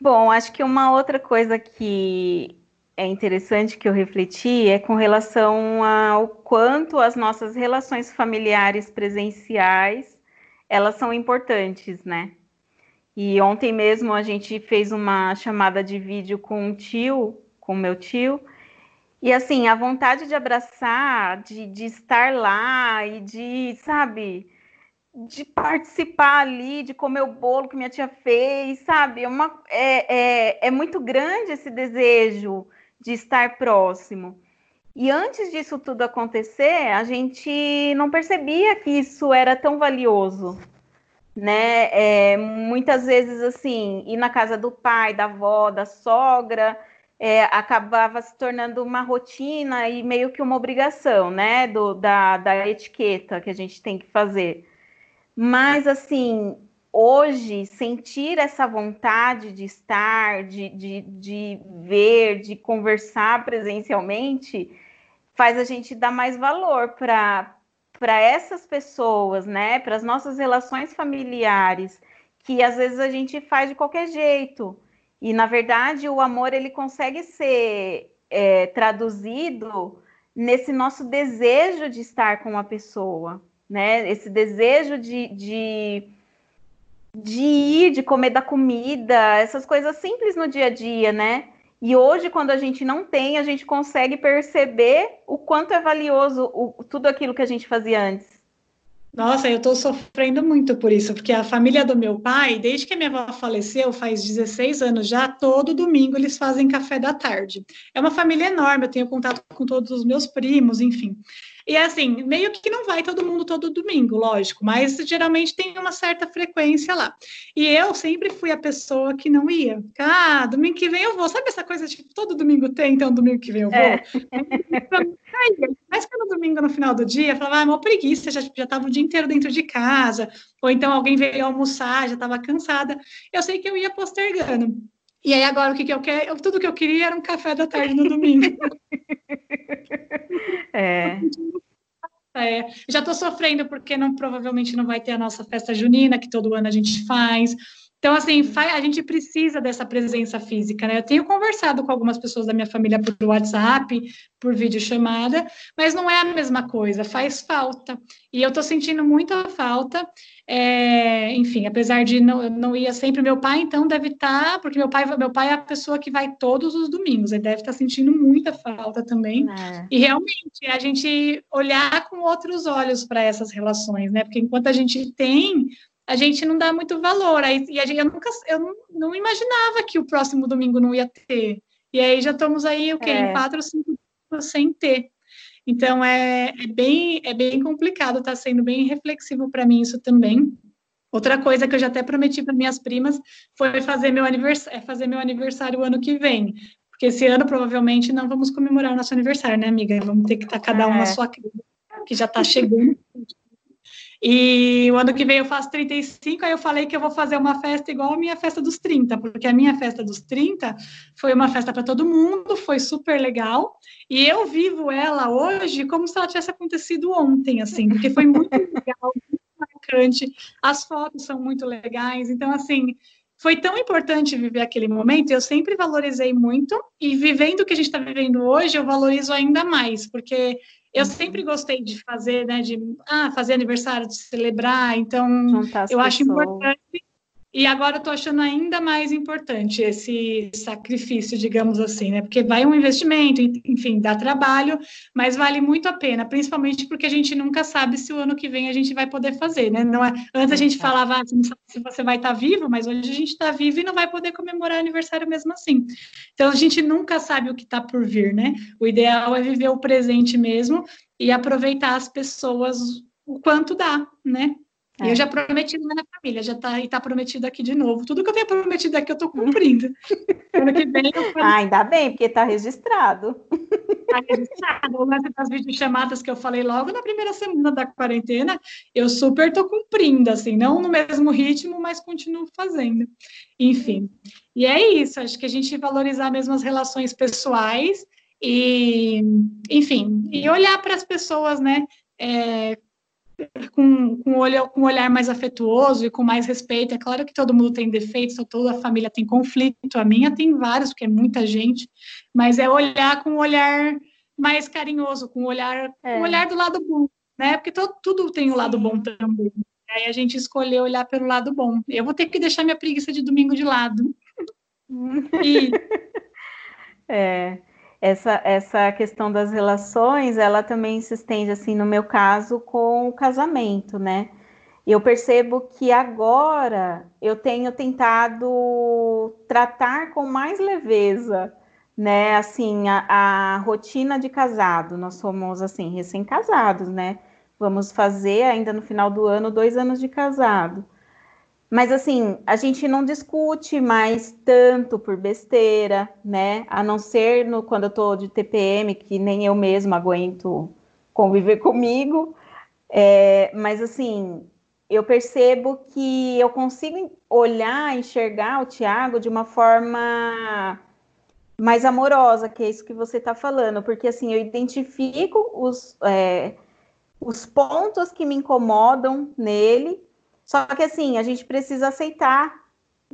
Bom, acho que uma outra coisa que é interessante que eu refleti é com relação ao quanto as nossas relações familiares presenciais elas são importantes, né? E ontem mesmo a gente fez uma chamada de vídeo com um tio com meu tio. E assim, a vontade de abraçar, de, de estar lá e de, sabe, de participar ali, de comer o bolo que minha tia fez, sabe? É, uma, é, é, é muito grande esse desejo de estar próximo. E antes disso tudo acontecer, a gente não percebia que isso era tão valioso, né? É, muitas vezes, assim, ir na casa do pai, da avó, da sogra, é, acabava se tornando uma rotina e meio que uma obrigação, né, do, da, da etiqueta que a gente tem que fazer. Mas, assim, hoje, sentir essa vontade de estar, de, de, de ver, de conversar presencialmente, faz a gente dar mais valor para para essas pessoas, né, para as nossas relações familiares, que às vezes a gente faz de qualquer jeito, e, na verdade, o amor ele consegue ser é, traduzido nesse nosso desejo de estar com uma pessoa, né? Esse desejo de, de, de ir, de comer da comida, essas coisas simples no dia a dia, né? E hoje, quando a gente não tem, a gente consegue perceber o quanto é valioso o, tudo aquilo que a gente fazia antes. Nossa, eu estou sofrendo muito por isso, porque a família do meu pai, desde que a minha avó faleceu, faz 16 anos já, todo domingo eles fazem café da tarde. É uma família enorme, eu tenho contato com todos os meus primos, enfim. E assim, meio que não vai todo mundo todo domingo, lógico, mas geralmente tem uma certa frequência lá. E eu sempre fui a pessoa que não ia. Ah, domingo que vem eu vou. Sabe essa coisa de tipo, todo domingo tem, então domingo que vem eu vou? É. Mas pelo domingo no final do dia, eu falava, ah, uma preguiça, já, já tava o dia inteiro dentro de casa, ou então alguém veio almoçar, já estava cansada. Eu sei que eu ia postergando. E aí agora o que, que eu quero? Tudo que eu queria era um café da tarde no domingo. é. É, já estou sofrendo porque não, provavelmente não vai ter a nossa festa junina, que todo ano a gente faz. Então, assim, a gente precisa dessa presença física, né? Eu tenho conversado com algumas pessoas da minha família por WhatsApp, por videochamada, mas não é a mesma coisa, faz falta. E eu estou sentindo muita falta. É, enfim, apesar de não, não ia sempre meu pai, então deve estar, tá, porque meu pai, meu pai é a pessoa que vai todos os domingos, ele deve estar tá sentindo muita falta também. É. E realmente a gente olhar com outros olhos para essas relações, né? Porque enquanto a gente tem a gente não dá muito valor. Aí, e a gente, eu nunca, eu não, não, imaginava que o próximo domingo não ia ter. E aí já estamos aí, o quê? É. Em quatro, cinco sem ter. Então é, é, bem, é bem complicado, está sendo bem reflexivo para mim isso também. Outra coisa que eu já até prometi para minhas primas foi fazer meu aniversário, é fazer meu aniversário o ano que vem. Porque esse ano provavelmente não vamos comemorar o nosso aniversário, né, amiga? Vamos ter que estar cada um é. na sua casa, que já está chegando. E o ano que vem eu faço 35, aí eu falei que eu vou fazer uma festa igual a minha festa dos 30, porque a minha festa dos 30 foi uma festa para todo mundo, foi super legal. E eu vivo ela hoje como se ela tivesse acontecido ontem, assim, porque foi muito legal, muito marcante. As fotos são muito legais, então assim, foi tão importante viver aquele momento, eu sempre valorizei muito, e vivendo o que a gente está vivendo hoje, eu valorizo ainda mais, porque eu sempre gostei de fazer, né, de ah, fazer aniversário, de celebrar, então eu acho importante. E agora eu estou achando ainda mais importante esse sacrifício, digamos assim, né? Porque vai um investimento, enfim, dá trabalho, mas vale muito a pena, principalmente porque a gente nunca sabe se o ano que vem a gente vai poder fazer, né? Não é, antes a gente falava ah, não sabe se você vai estar tá vivo, mas hoje a gente está vivo e não vai poder comemorar aniversário mesmo assim. Então a gente nunca sabe o que está por vir, né? O ideal é viver o presente mesmo e aproveitar as pessoas o quanto dá, né? É. Eu já prometi na minha família, já tá, e tá prometido aqui de novo. Tudo que eu tenho prometido aqui eu tô cumprindo. ano que vem eu Ah, ainda bem, porque tá registrado. Tá registrado. O lance das videochamadas que eu falei logo na primeira semana da quarentena, eu super tô cumprindo, assim, não no mesmo ritmo, mas continuo fazendo. Enfim. E é isso, acho que a gente valorizar mesmo as relações pessoais e, enfim, e olhar para as pessoas, né, é, com, com, olho, com um olhar mais afetuoso e com mais respeito. É claro que todo mundo tem defeitos, toda a família tem conflito, a minha tem vários, porque é muita gente, mas é olhar com um olhar mais carinhoso, com um olhar, é. um olhar do lado bom, né? Porque todo, tudo tem o um lado bom também. Aí a gente escolheu olhar pelo lado bom. Eu vou ter que deixar minha preguiça de domingo de lado. e... É, essa, essa questão das relações, ela também se estende, assim, no meu caso, com o casamento, né? Eu percebo que agora eu tenho tentado tratar com mais leveza, né? Assim, a, a rotina de casado. Nós somos, assim, recém-casados, né? Vamos fazer ainda no final do ano dois anos de casado. Mas assim, a gente não discute mais tanto por besteira, né? A não ser no, quando eu tô de TPM, que nem eu mesma aguento conviver comigo. É, mas assim, eu percebo que eu consigo olhar, enxergar o Tiago de uma forma mais amorosa, que é isso que você está falando, porque assim, eu identifico os, é, os pontos que me incomodam nele só que assim, a gente precisa aceitar,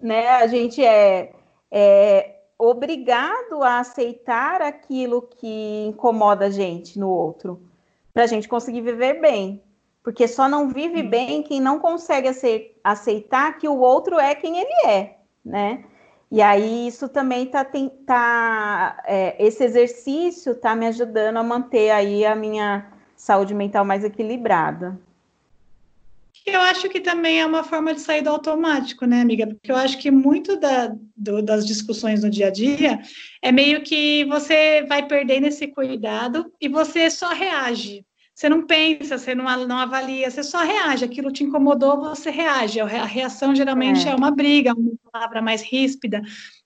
né? A gente é, é obrigado a aceitar aquilo que incomoda a gente no outro, para a gente conseguir viver bem. Porque só não vive hum. bem quem não consegue aceitar que o outro é quem ele é, né? E aí isso também tá, tá é, esse exercício tá me ajudando a manter aí a minha saúde mental mais equilibrada. Eu acho que também é uma forma de sair do automático, né, amiga? Porque eu acho que muito da, do, das discussões no dia a dia é meio que você vai perdendo esse cuidado e você só reage. você não pensa, você não, não avalia, você só reage. Aquilo te incomodou, você reage. A reação geralmente é, é uma briga, uma palavra mais ríspida.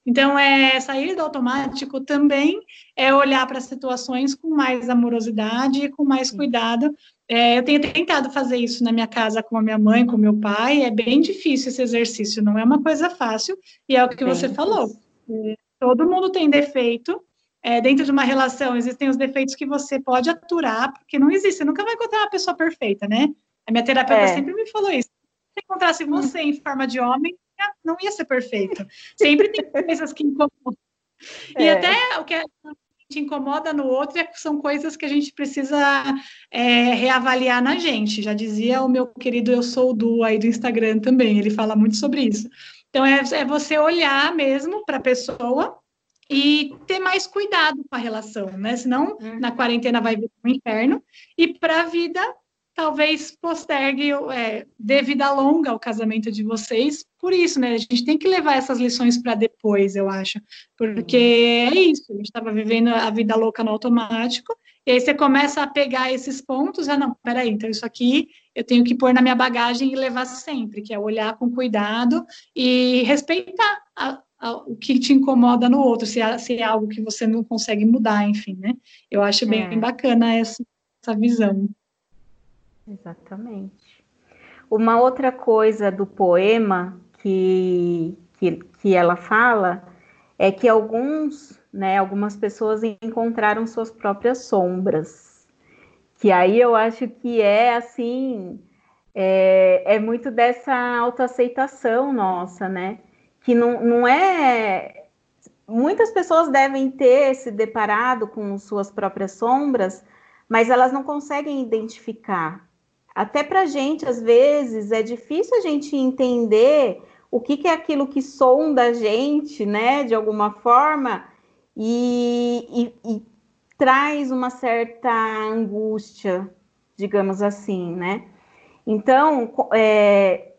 Então, é sair do automático também é olhar para as situações com mais amorosidade e com mais cuidado. É, eu tenho tentado fazer isso na minha casa com a minha mãe, com meu pai. É bem difícil esse exercício, não é uma coisa fácil. E é o que bem você difícil. falou. É, todo mundo tem defeito, é, dentro de uma relação, existem os defeitos que você pode aturar, porque não existe, você nunca vai encontrar uma pessoa perfeita, né? A minha terapeuta é. sempre me falou isso. Se encontrasse você em forma de homem, não ia ser perfeito. Sempre tem coisas que incomodam. É. E até o que te incomoda no outro é são coisas que a gente precisa é, reavaliar na gente. Já dizia o meu querido Eu Sou Du aí do Instagram também, ele fala muito sobre isso. Então, é, é você olhar mesmo para a pessoa e ter mais cuidado com a relação, né? Senão, uhum. na quarentena vai vir um inferno. E para a vida, talvez postergue, é, dê vida longa ao casamento de vocês. Por isso, né? A gente tem que levar essas lições para depois, eu acho. Porque uhum. é isso, a gente estava vivendo a vida louca no automático. E aí você começa a pegar esses pontos, ah, não, peraí, então isso aqui eu tenho que pôr na minha bagagem e levar sempre, que é olhar com cuidado e respeitar a, o que te incomoda no outro, se é, se é, algo que você não consegue mudar, enfim, né? Eu acho bem, é. bacana essa, essa visão. Exatamente. Uma outra coisa do poema que, que, que ela fala é que alguns, né, algumas pessoas encontraram suas próprias sombras. Que aí eu acho que é assim, é, é muito dessa autoaceitação nossa, né? que não, não é. Muitas pessoas devem ter se deparado com suas próprias sombras, mas elas não conseguem identificar. Até para gente, às vezes, é difícil a gente entender o que, que é aquilo que sonda a gente, né, de alguma forma, e, e, e traz uma certa angústia, digamos assim, né? Então, é,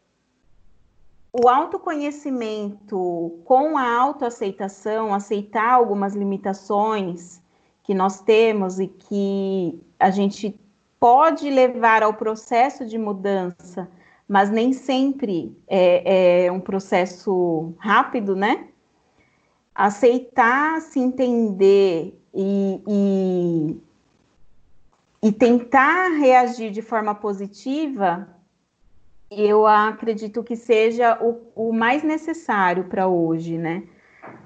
o autoconhecimento com a autoaceitação, aceitar algumas limitações que nós temos e que a gente pode levar ao processo de mudança, mas nem sempre é, é um processo rápido, né? Aceitar, se entender e, e, e tentar reagir de forma positiva eu acredito que seja o, o mais necessário para hoje, né?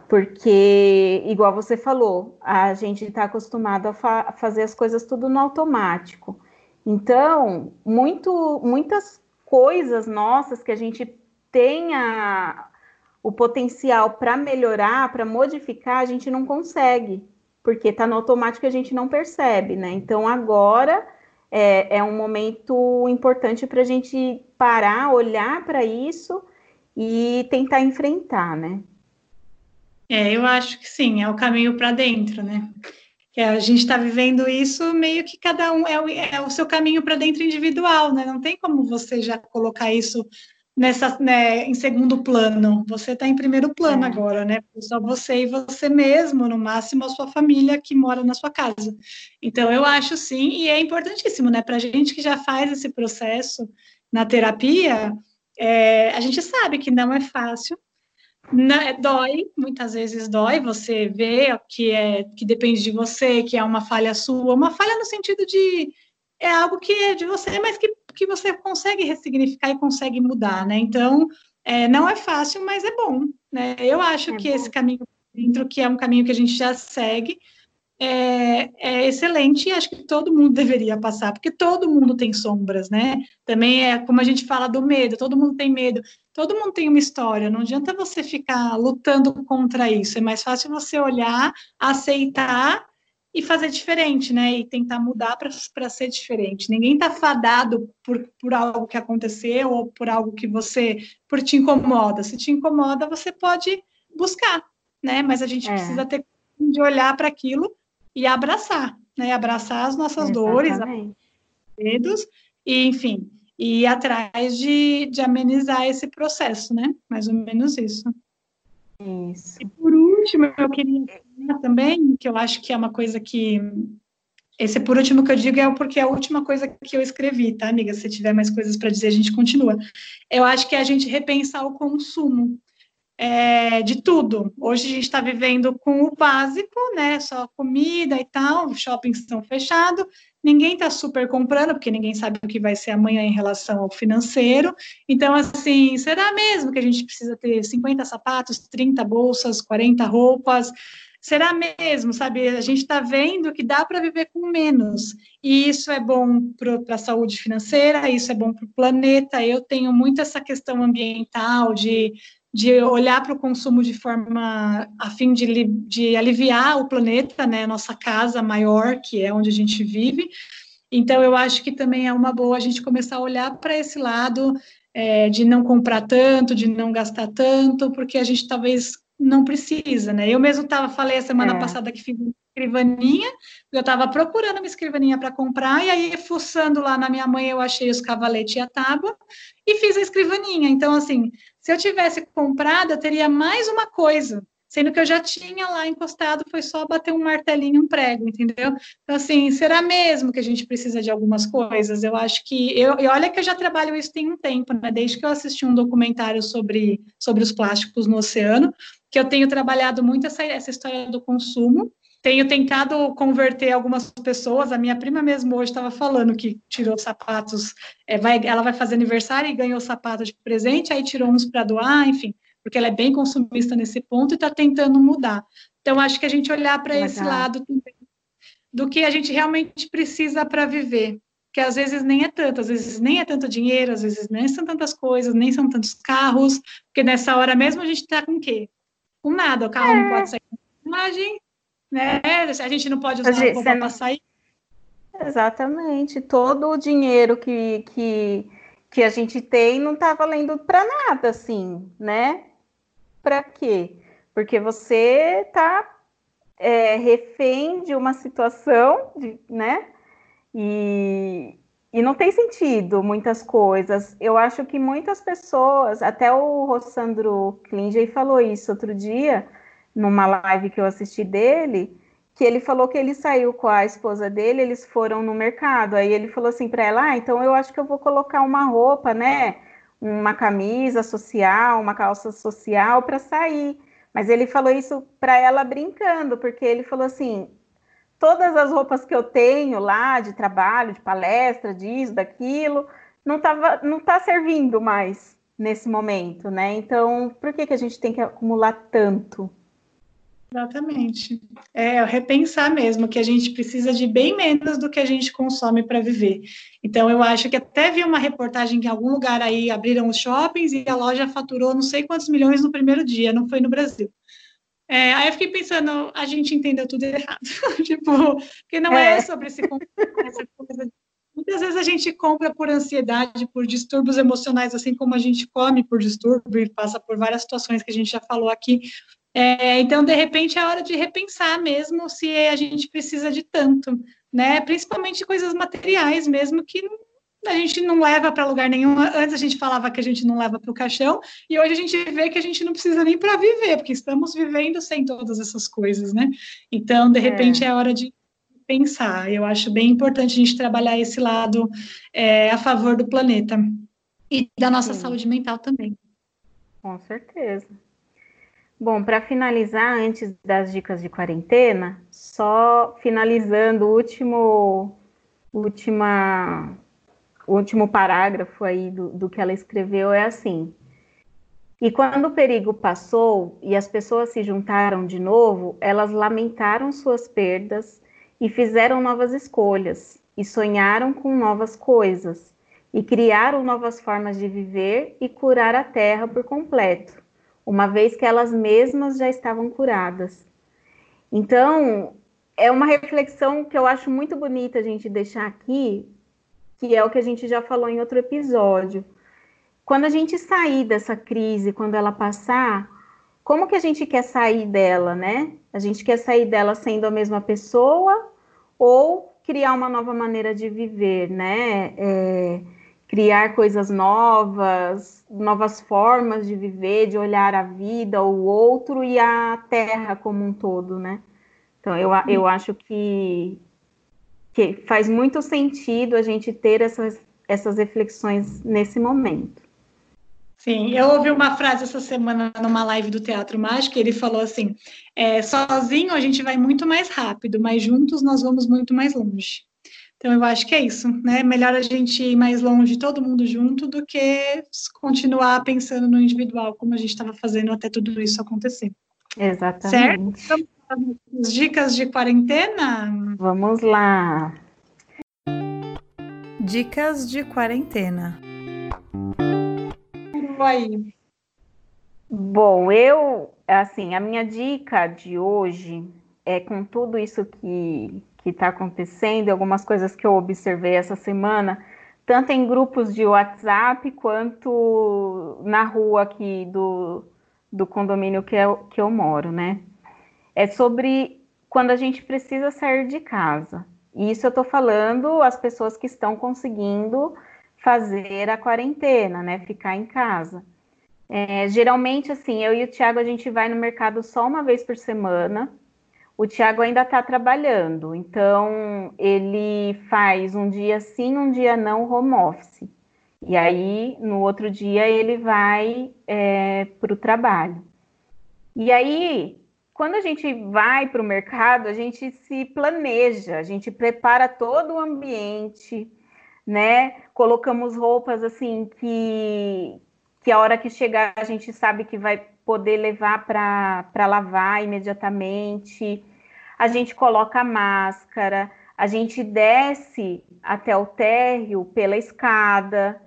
Porque, igual você falou, a gente está acostumado a fa fazer as coisas tudo no automático. Então, muito, muitas coisas nossas que a gente tenha o potencial para melhorar, para modificar, a gente não consegue, porque está no automático e a gente não percebe, né? Então, agora é, é um momento importante para a gente parar, olhar para isso e tentar enfrentar, né? É, eu acho que sim, é o caminho para dentro, né? Que a gente está vivendo isso meio que cada um é o, é o seu caminho para dentro individual, né? Não tem como você já colocar isso nessa, né, em segundo plano. Você está em primeiro plano é. agora, né? Só você e você mesmo, no máximo a sua família que mora na sua casa. Então, eu acho sim, e é importantíssimo, né? Para a gente que já faz esse processo na terapia, é, a gente sabe que não é fácil, né, dói, muitas vezes dói, você vê que é que depende de você, que é uma falha sua, uma falha no sentido de é algo que é de você, mas que que você consegue ressignificar e consegue mudar, né? Então, é, não é fácil, mas é bom, né? Eu acho é que bom. esse caminho dentro, que é um caminho que a gente já segue, é, é, excelente e acho que todo mundo deveria passar, porque todo mundo tem sombras, né? Também é como a gente fala do medo, todo mundo tem medo, todo mundo tem uma história, não adianta você ficar lutando contra isso, é mais fácil você olhar, aceitar e fazer diferente, né? E tentar mudar para ser diferente. Ninguém está fadado por, por algo que aconteceu ou por algo que você por te incomoda. Se te incomoda, você pode buscar, né? Mas a gente é. precisa ter de olhar para aquilo e abraçar, né? Abraçar as nossas Exatamente. dores, medos, e enfim, e ir atrás de, de amenizar esse processo, né? Mais ou menos isso. Isso. E por último, eu queria também, que eu acho que é uma coisa que esse por último que eu digo é porque é a última coisa que eu escrevi, tá, amiga? Se tiver mais coisas para dizer, a gente continua. Eu acho que é a gente repensar o consumo é, de tudo. Hoje a gente está vivendo com o básico, né? Só comida e tal, os shoppings estão fechados, ninguém está super comprando, porque ninguém sabe o que vai ser amanhã em relação ao financeiro. Então, assim, será mesmo que a gente precisa ter 50 sapatos, 30 bolsas, 40 roupas? Será mesmo, sabe? A gente está vendo que dá para viver com menos. E isso é bom para a saúde financeira, isso é bom para o planeta. Eu tenho muito essa questão ambiental de de olhar para o consumo de forma a fim de, de aliviar o planeta, né, nossa casa maior, que é onde a gente vive. Então, eu acho que também é uma boa a gente começar a olhar para esse lado é, de não comprar tanto, de não gastar tanto, porque a gente talvez não precisa, né? Eu mesmo tava, falei a semana é. passada que fiz uma escrivaninha, eu estava procurando uma escrivaninha para comprar, e aí, fuçando lá na minha mãe, eu achei os cavaletes e a tábua, e fiz a escrivaninha. Então, assim, se eu tivesse comprado, eu teria mais uma coisa, sendo que eu já tinha lá encostado, foi só bater um martelinho, um prego, entendeu? Então, assim, será mesmo que a gente precisa de algumas coisas? Eu acho que, eu, e olha que eu já trabalho isso tem um tempo, né, desde que eu assisti um documentário sobre, sobre os plásticos no oceano, que eu tenho trabalhado muito essa, essa história do consumo, tenho tentado converter algumas pessoas. A minha prima mesmo hoje estava falando que tirou sapatos, é, vai, ela vai fazer aniversário e ganhou sapato de presente, aí tirou uns para doar, enfim, porque ela é bem consumista nesse ponto e está tentando mudar. Então, acho que a gente olhar para esse lado também, do que a gente realmente precisa para viver, que às vezes nem é tanto, às vezes nem é tanto dinheiro, às vezes nem são tantas coisas, nem são tantos carros, porque nessa hora mesmo a gente está com o quê? Com nada, o carro é. não pode sair com imagem, né? A gente não pode usar roupa para sair. Exatamente. Todo o dinheiro que, que, que a gente tem não está valendo para nada, assim, né? Para quê? Porque você está é, refém de uma situação, de, né? E, e não tem sentido muitas coisas. Eu acho que muitas pessoas, até o Rossandro Klinger falou isso outro dia, numa live que eu assisti dele, que ele falou que ele saiu com a esposa dele, eles foram no mercado. Aí ele falou assim para ela: ah, então eu acho que eu vou colocar uma roupa, né? Uma camisa social, uma calça social para sair. Mas ele falou isso para ela brincando, porque ele falou assim: todas as roupas que eu tenho lá de trabalho, de palestra, disso, daquilo, não tava, não tá servindo mais nesse momento, né? Então, por que que a gente tem que acumular tanto? Exatamente. É repensar mesmo que a gente precisa de bem menos do que a gente consome para viver. Então, eu acho que até vi uma reportagem que em algum lugar aí abriram os shoppings e a loja faturou não sei quantos milhões no primeiro dia, não foi no Brasil. É, aí eu fiquei pensando, a gente entendeu tudo errado. tipo, porque não é, é sobre esse essa coisa. Muitas vezes a gente compra por ansiedade, por distúrbios emocionais, assim como a gente come por distúrbio e passa por várias situações que a gente já falou aqui. É, então, de repente, é hora de repensar mesmo se a gente precisa de tanto, né? Principalmente coisas materiais mesmo que a gente não leva para lugar nenhum. Antes a gente falava que a gente não leva para o caixão, e hoje a gente vê que a gente não precisa nem para viver, porque estamos vivendo sem todas essas coisas, né? Então, de repente, é, é hora de pensar. Eu acho bem importante a gente trabalhar esse lado é, a favor do planeta e da nossa Sim. saúde mental também. Com certeza. Bom, para finalizar, antes das dicas de quarentena, só finalizando o último, última, o último parágrafo aí do, do que ela escreveu é assim. E quando o perigo passou e as pessoas se juntaram de novo, elas lamentaram suas perdas e fizeram novas escolhas, e sonharam com novas coisas, e criaram novas formas de viver e curar a terra por completo uma vez que elas mesmas já estavam curadas. Então, é uma reflexão que eu acho muito bonita a gente deixar aqui, que é o que a gente já falou em outro episódio. Quando a gente sair dessa crise, quando ela passar, como que a gente quer sair dela, né? A gente quer sair dela sendo a mesma pessoa ou criar uma nova maneira de viver, né? É, criar coisas novas, novas formas de viver, de olhar a vida, o outro e a terra como um todo, né? Então, eu, eu acho que que faz muito sentido a gente ter essas, essas reflexões nesse momento. Sim, eu ouvi uma frase essa semana numa live do Teatro Mágico, ele falou assim: é, sozinho a gente vai muito mais rápido, mas juntos nós vamos muito mais longe. Então eu acho que é isso, né? Melhor a gente ir mais longe, todo mundo junto, do que continuar pensando no individual, como a gente estava fazendo até tudo isso acontecer. Exatamente. Certo? As dicas de quarentena? Vamos lá. Dicas de quarentena. Aí. Bom, eu, assim, a minha dica de hoje é com tudo isso que que está acontecendo, algumas coisas que eu observei essa semana, tanto em grupos de WhatsApp quanto na rua aqui do, do condomínio que eu, que eu moro, né? É sobre quando a gente precisa sair de casa. E isso eu estou falando as pessoas que estão conseguindo fazer a quarentena, né? Ficar em casa. É, geralmente, assim, eu e o Thiago, a gente vai no mercado só uma vez por semana. O Thiago ainda está trabalhando, então ele faz um dia sim, um dia não, home office. E aí, no outro dia, ele vai é, para o trabalho. E aí, quando a gente vai para o mercado, a gente se planeja, a gente prepara todo o ambiente, né? Colocamos roupas assim que, que a hora que chegar a gente sabe que vai poder levar para lavar imediatamente. A gente coloca a máscara, a gente desce até o térreo pela escada,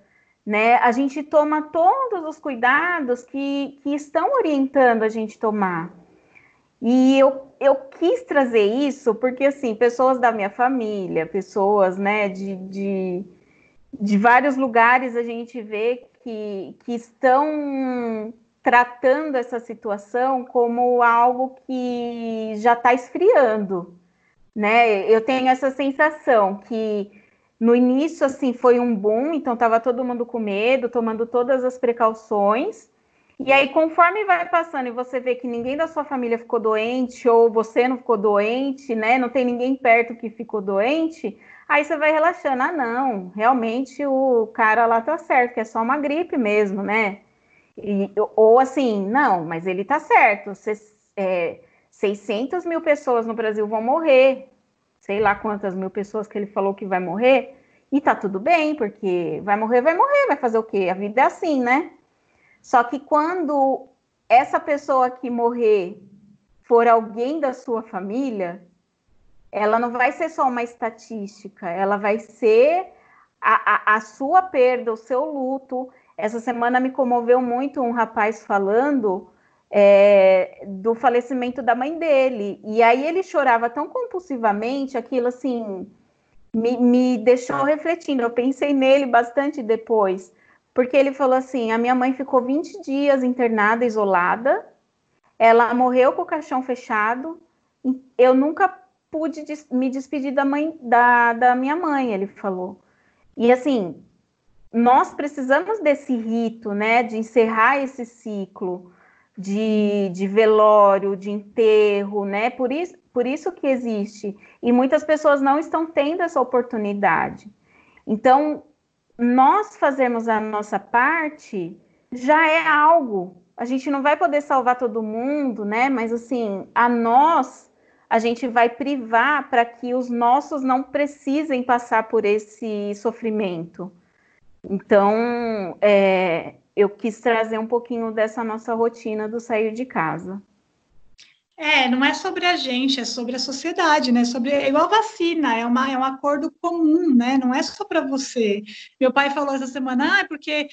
né? A gente toma todos os cuidados que, que estão orientando a gente tomar. E eu, eu quis trazer isso porque, assim, pessoas da minha família, pessoas, né, de, de, de vários lugares, a gente vê que, que estão tratando essa situação como algo que já está esfriando, né? Eu tenho essa sensação que no início, assim, foi um boom, então estava todo mundo com medo, tomando todas as precauções, e aí, conforme vai passando e você vê que ninguém da sua família ficou doente, ou você não ficou doente, né? Não tem ninguém perto que ficou doente, aí você vai relaxando. Ah, não, realmente o cara lá tá certo, que é só uma gripe mesmo, né? E, ou assim, não, mas ele tá certo. Cês, é, 600 mil pessoas no Brasil vão morrer, sei lá quantas mil pessoas que ele falou que vai morrer, e tá tudo bem, porque vai morrer, vai morrer, vai fazer o quê? A vida é assim, né? Só que quando essa pessoa que morrer for alguém da sua família, ela não vai ser só uma estatística, ela vai ser a, a, a sua perda, o seu luto. Essa semana me comoveu muito um rapaz falando é, do falecimento da mãe dele. E aí ele chorava tão compulsivamente, aquilo assim me, me deixou refletindo. Eu pensei nele bastante depois, porque ele falou assim: a minha mãe ficou 20 dias internada, isolada, ela morreu com o caixão fechado, eu nunca pude me despedir da mãe da, da minha mãe, ele falou. E assim, nós precisamos desse rito, né, de encerrar esse ciclo de, de velório, de enterro, né? Por isso, por isso que existe. E muitas pessoas não estão tendo essa oportunidade. Então, nós fazermos a nossa parte já é algo. A gente não vai poder salvar todo mundo, né? Mas assim, a nós a gente vai privar para que os nossos não precisem passar por esse sofrimento. Então, é, eu quis trazer um pouquinho dessa nossa rotina do sair de casa. É, não é sobre a gente, é sobre a sociedade, né? Sobre é igual vacina, é, uma, é um acordo comum, né? Não é só para você. Meu pai falou essa semana, ah, porque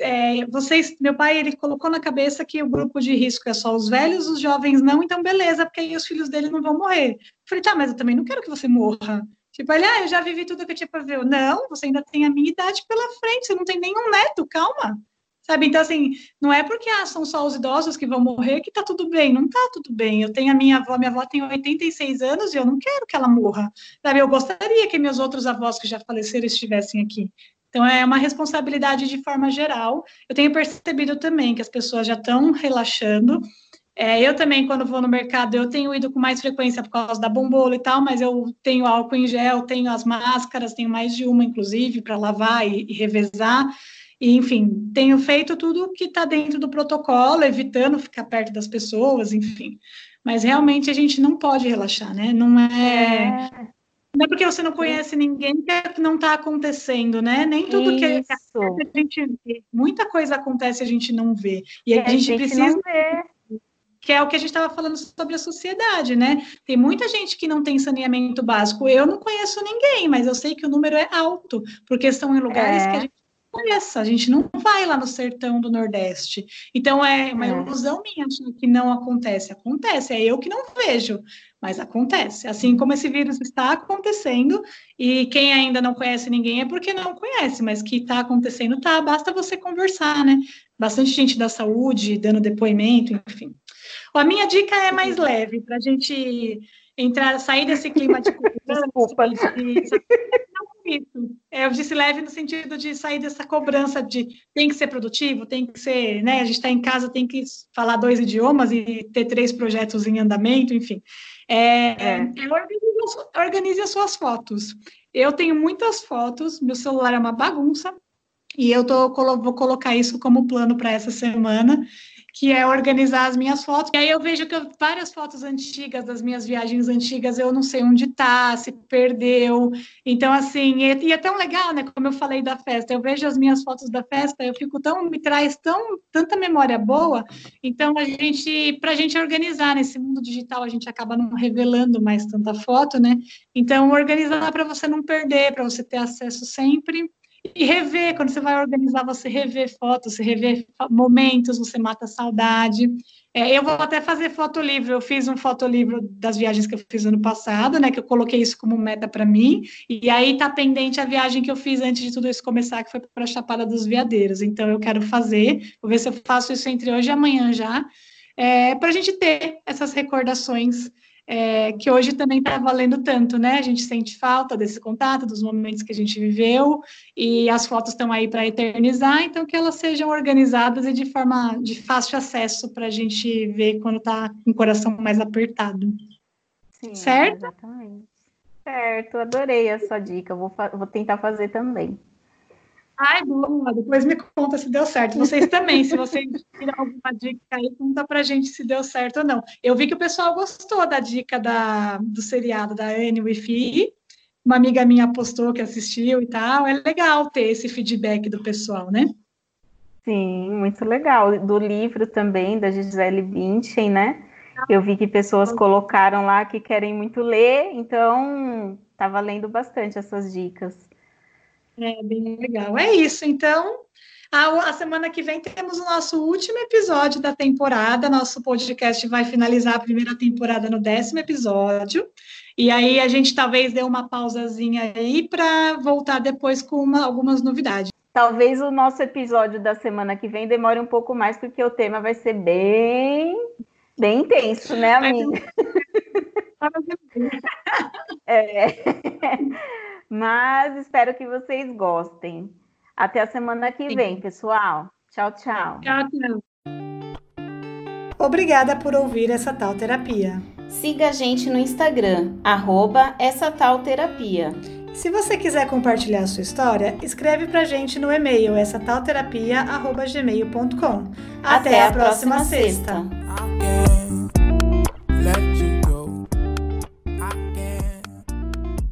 é, vocês, meu pai, ele colocou na cabeça que o grupo de risco é só os velhos, os jovens não, então beleza, porque aí os filhos dele não vão morrer. Eu falei, tá, mas eu também não quero que você morra. Tipo, ele, ah, eu já vivi tudo que eu tinha para ver. Não, você ainda tem a minha idade pela frente, você não tem nenhum neto, calma. Sabe? Então, assim, não é porque ah, são só os idosos que vão morrer que tá tudo bem. Não tá tudo bem. Eu tenho a minha avó, minha avó tem 86 anos e eu não quero que ela morra. Sabe? Eu gostaria que meus outros avós que já faleceram estivessem aqui. Então, é uma responsabilidade de forma geral. Eu tenho percebido também que as pessoas já estão relaxando. É, eu também, quando vou no mercado, eu tenho ido com mais frequência por causa da bombola e tal, mas eu tenho álcool em gel, tenho as máscaras, tenho mais de uma, inclusive, para lavar e, e revezar. E, enfim, tenho feito tudo que está dentro do protocolo, evitando ficar perto das pessoas, enfim. Mas realmente a gente não pode relaxar, né? Não é. é. Não é porque você não conhece ninguém que não está acontecendo, né? Nem tudo Isso. que a gente vê. Muita coisa acontece e a gente não vê. E a, a gente, gente, precisa que é o que a gente estava falando sobre a sociedade, né? Tem muita gente que não tem saneamento básico. Eu não conheço ninguém, mas eu sei que o número é alto, porque são em lugares é. que a gente não conhece, a gente não vai lá no sertão do Nordeste. Então é uma é. ilusão minha que não acontece. Acontece, é eu que não vejo, mas acontece. Assim como esse vírus está acontecendo, e quem ainda não conhece ninguém é porque não conhece, mas que está acontecendo, tá, basta você conversar, né? Bastante gente da saúde dando depoimento, enfim. A minha dica é mais leve, para a gente entrar, sair desse clima de Desculpa. É, eu disse leve no sentido de sair dessa cobrança de tem que ser produtivo, tem que ser, né? A gente está em casa, tem que falar dois idiomas e ter três projetos em andamento, enfim. É, é. é organize, organize as suas fotos. Eu tenho muitas fotos, meu celular é uma bagunça, e eu tô, vou colocar isso como plano para essa semana que é organizar as minhas fotos. E aí eu vejo que eu, várias fotos antigas das minhas viagens antigas, eu não sei onde tá, se perdeu. Então, assim, e, e, é tão legal, né? Como eu falei da festa, eu vejo as minhas fotos da festa, eu fico tão, me traz tão, tanta memória boa. Então, a gente, para a gente organizar nesse mundo digital, a gente acaba não revelando mais tanta foto, né? Então, organizar para você não perder, para você ter acesso sempre. E rever, quando você vai organizar, você rever fotos, você rever momentos, você mata a saudade. É, eu vou até fazer fotolivro, eu fiz um fotolivro das viagens que eu fiz ano passado, né, que eu coloquei isso como meta para mim, e aí tá pendente a viagem que eu fiz antes de tudo isso começar, que foi para a Chapada dos Veadeiros, então eu quero fazer, vou ver se eu faço isso entre hoje e amanhã já, é, para a gente ter essas recordações é, que hoje também está valendo tanto, né? A gente sente falta desse contato, dos momentos que a gente viveu, e as fotos estão aí para eternizar, então que elas sejam organizadas e de forma de fácil acesso para a gente ver quando está com o coração mais apertado. Sim, certo? Exatamente. Certo, adorei a sua dica, vou, vou tentar fazer também. Ai, boa, depois me conta se deu certo. Vocês também, se vocês tiram alguma dica aí, conta pra gente se deu certo ou não. Eu vi que o pessoal gostou da dica da, do seriado da Anne Wifi. Uma amiga minha postou que assistiu e tal. É legal ter esse feedback do pessoal, né? Sim, muito legal. Do livro também, da Gisele Bündchen, né? Eu vi que pessoas colocaram lá que querem muito ler, então tá valendo bastante essas dicas. É bem legal. É isso. Então, a, a, semana que vem temos o nosso último episódio da temporada. Nosso podcast vai finalizar a primeira temporada no décimo episódio. E aí a gente talvez dê uma pausazinha aí para voltar depois com uma, algumas novidades. Talvez o nosso episódio da semana que vem demore um pouco mais, porque o tema vai ser bem, bem intenso, né, amiga? é. Mas espero que vocês gostem. Até a semana que Sim. vem, pessoal. Tchau, tchau. Tchau, tchau. Obrigada por ouvir essa tal terapia. Siga a gente no Instagram, arroba essa tal terapia. Se você quiser compartilhar a sua história, escreve pra gente no e-mail essa tal terapia, arroba gmail.com. Até, Até, a próxima, próxima sexta. sexta.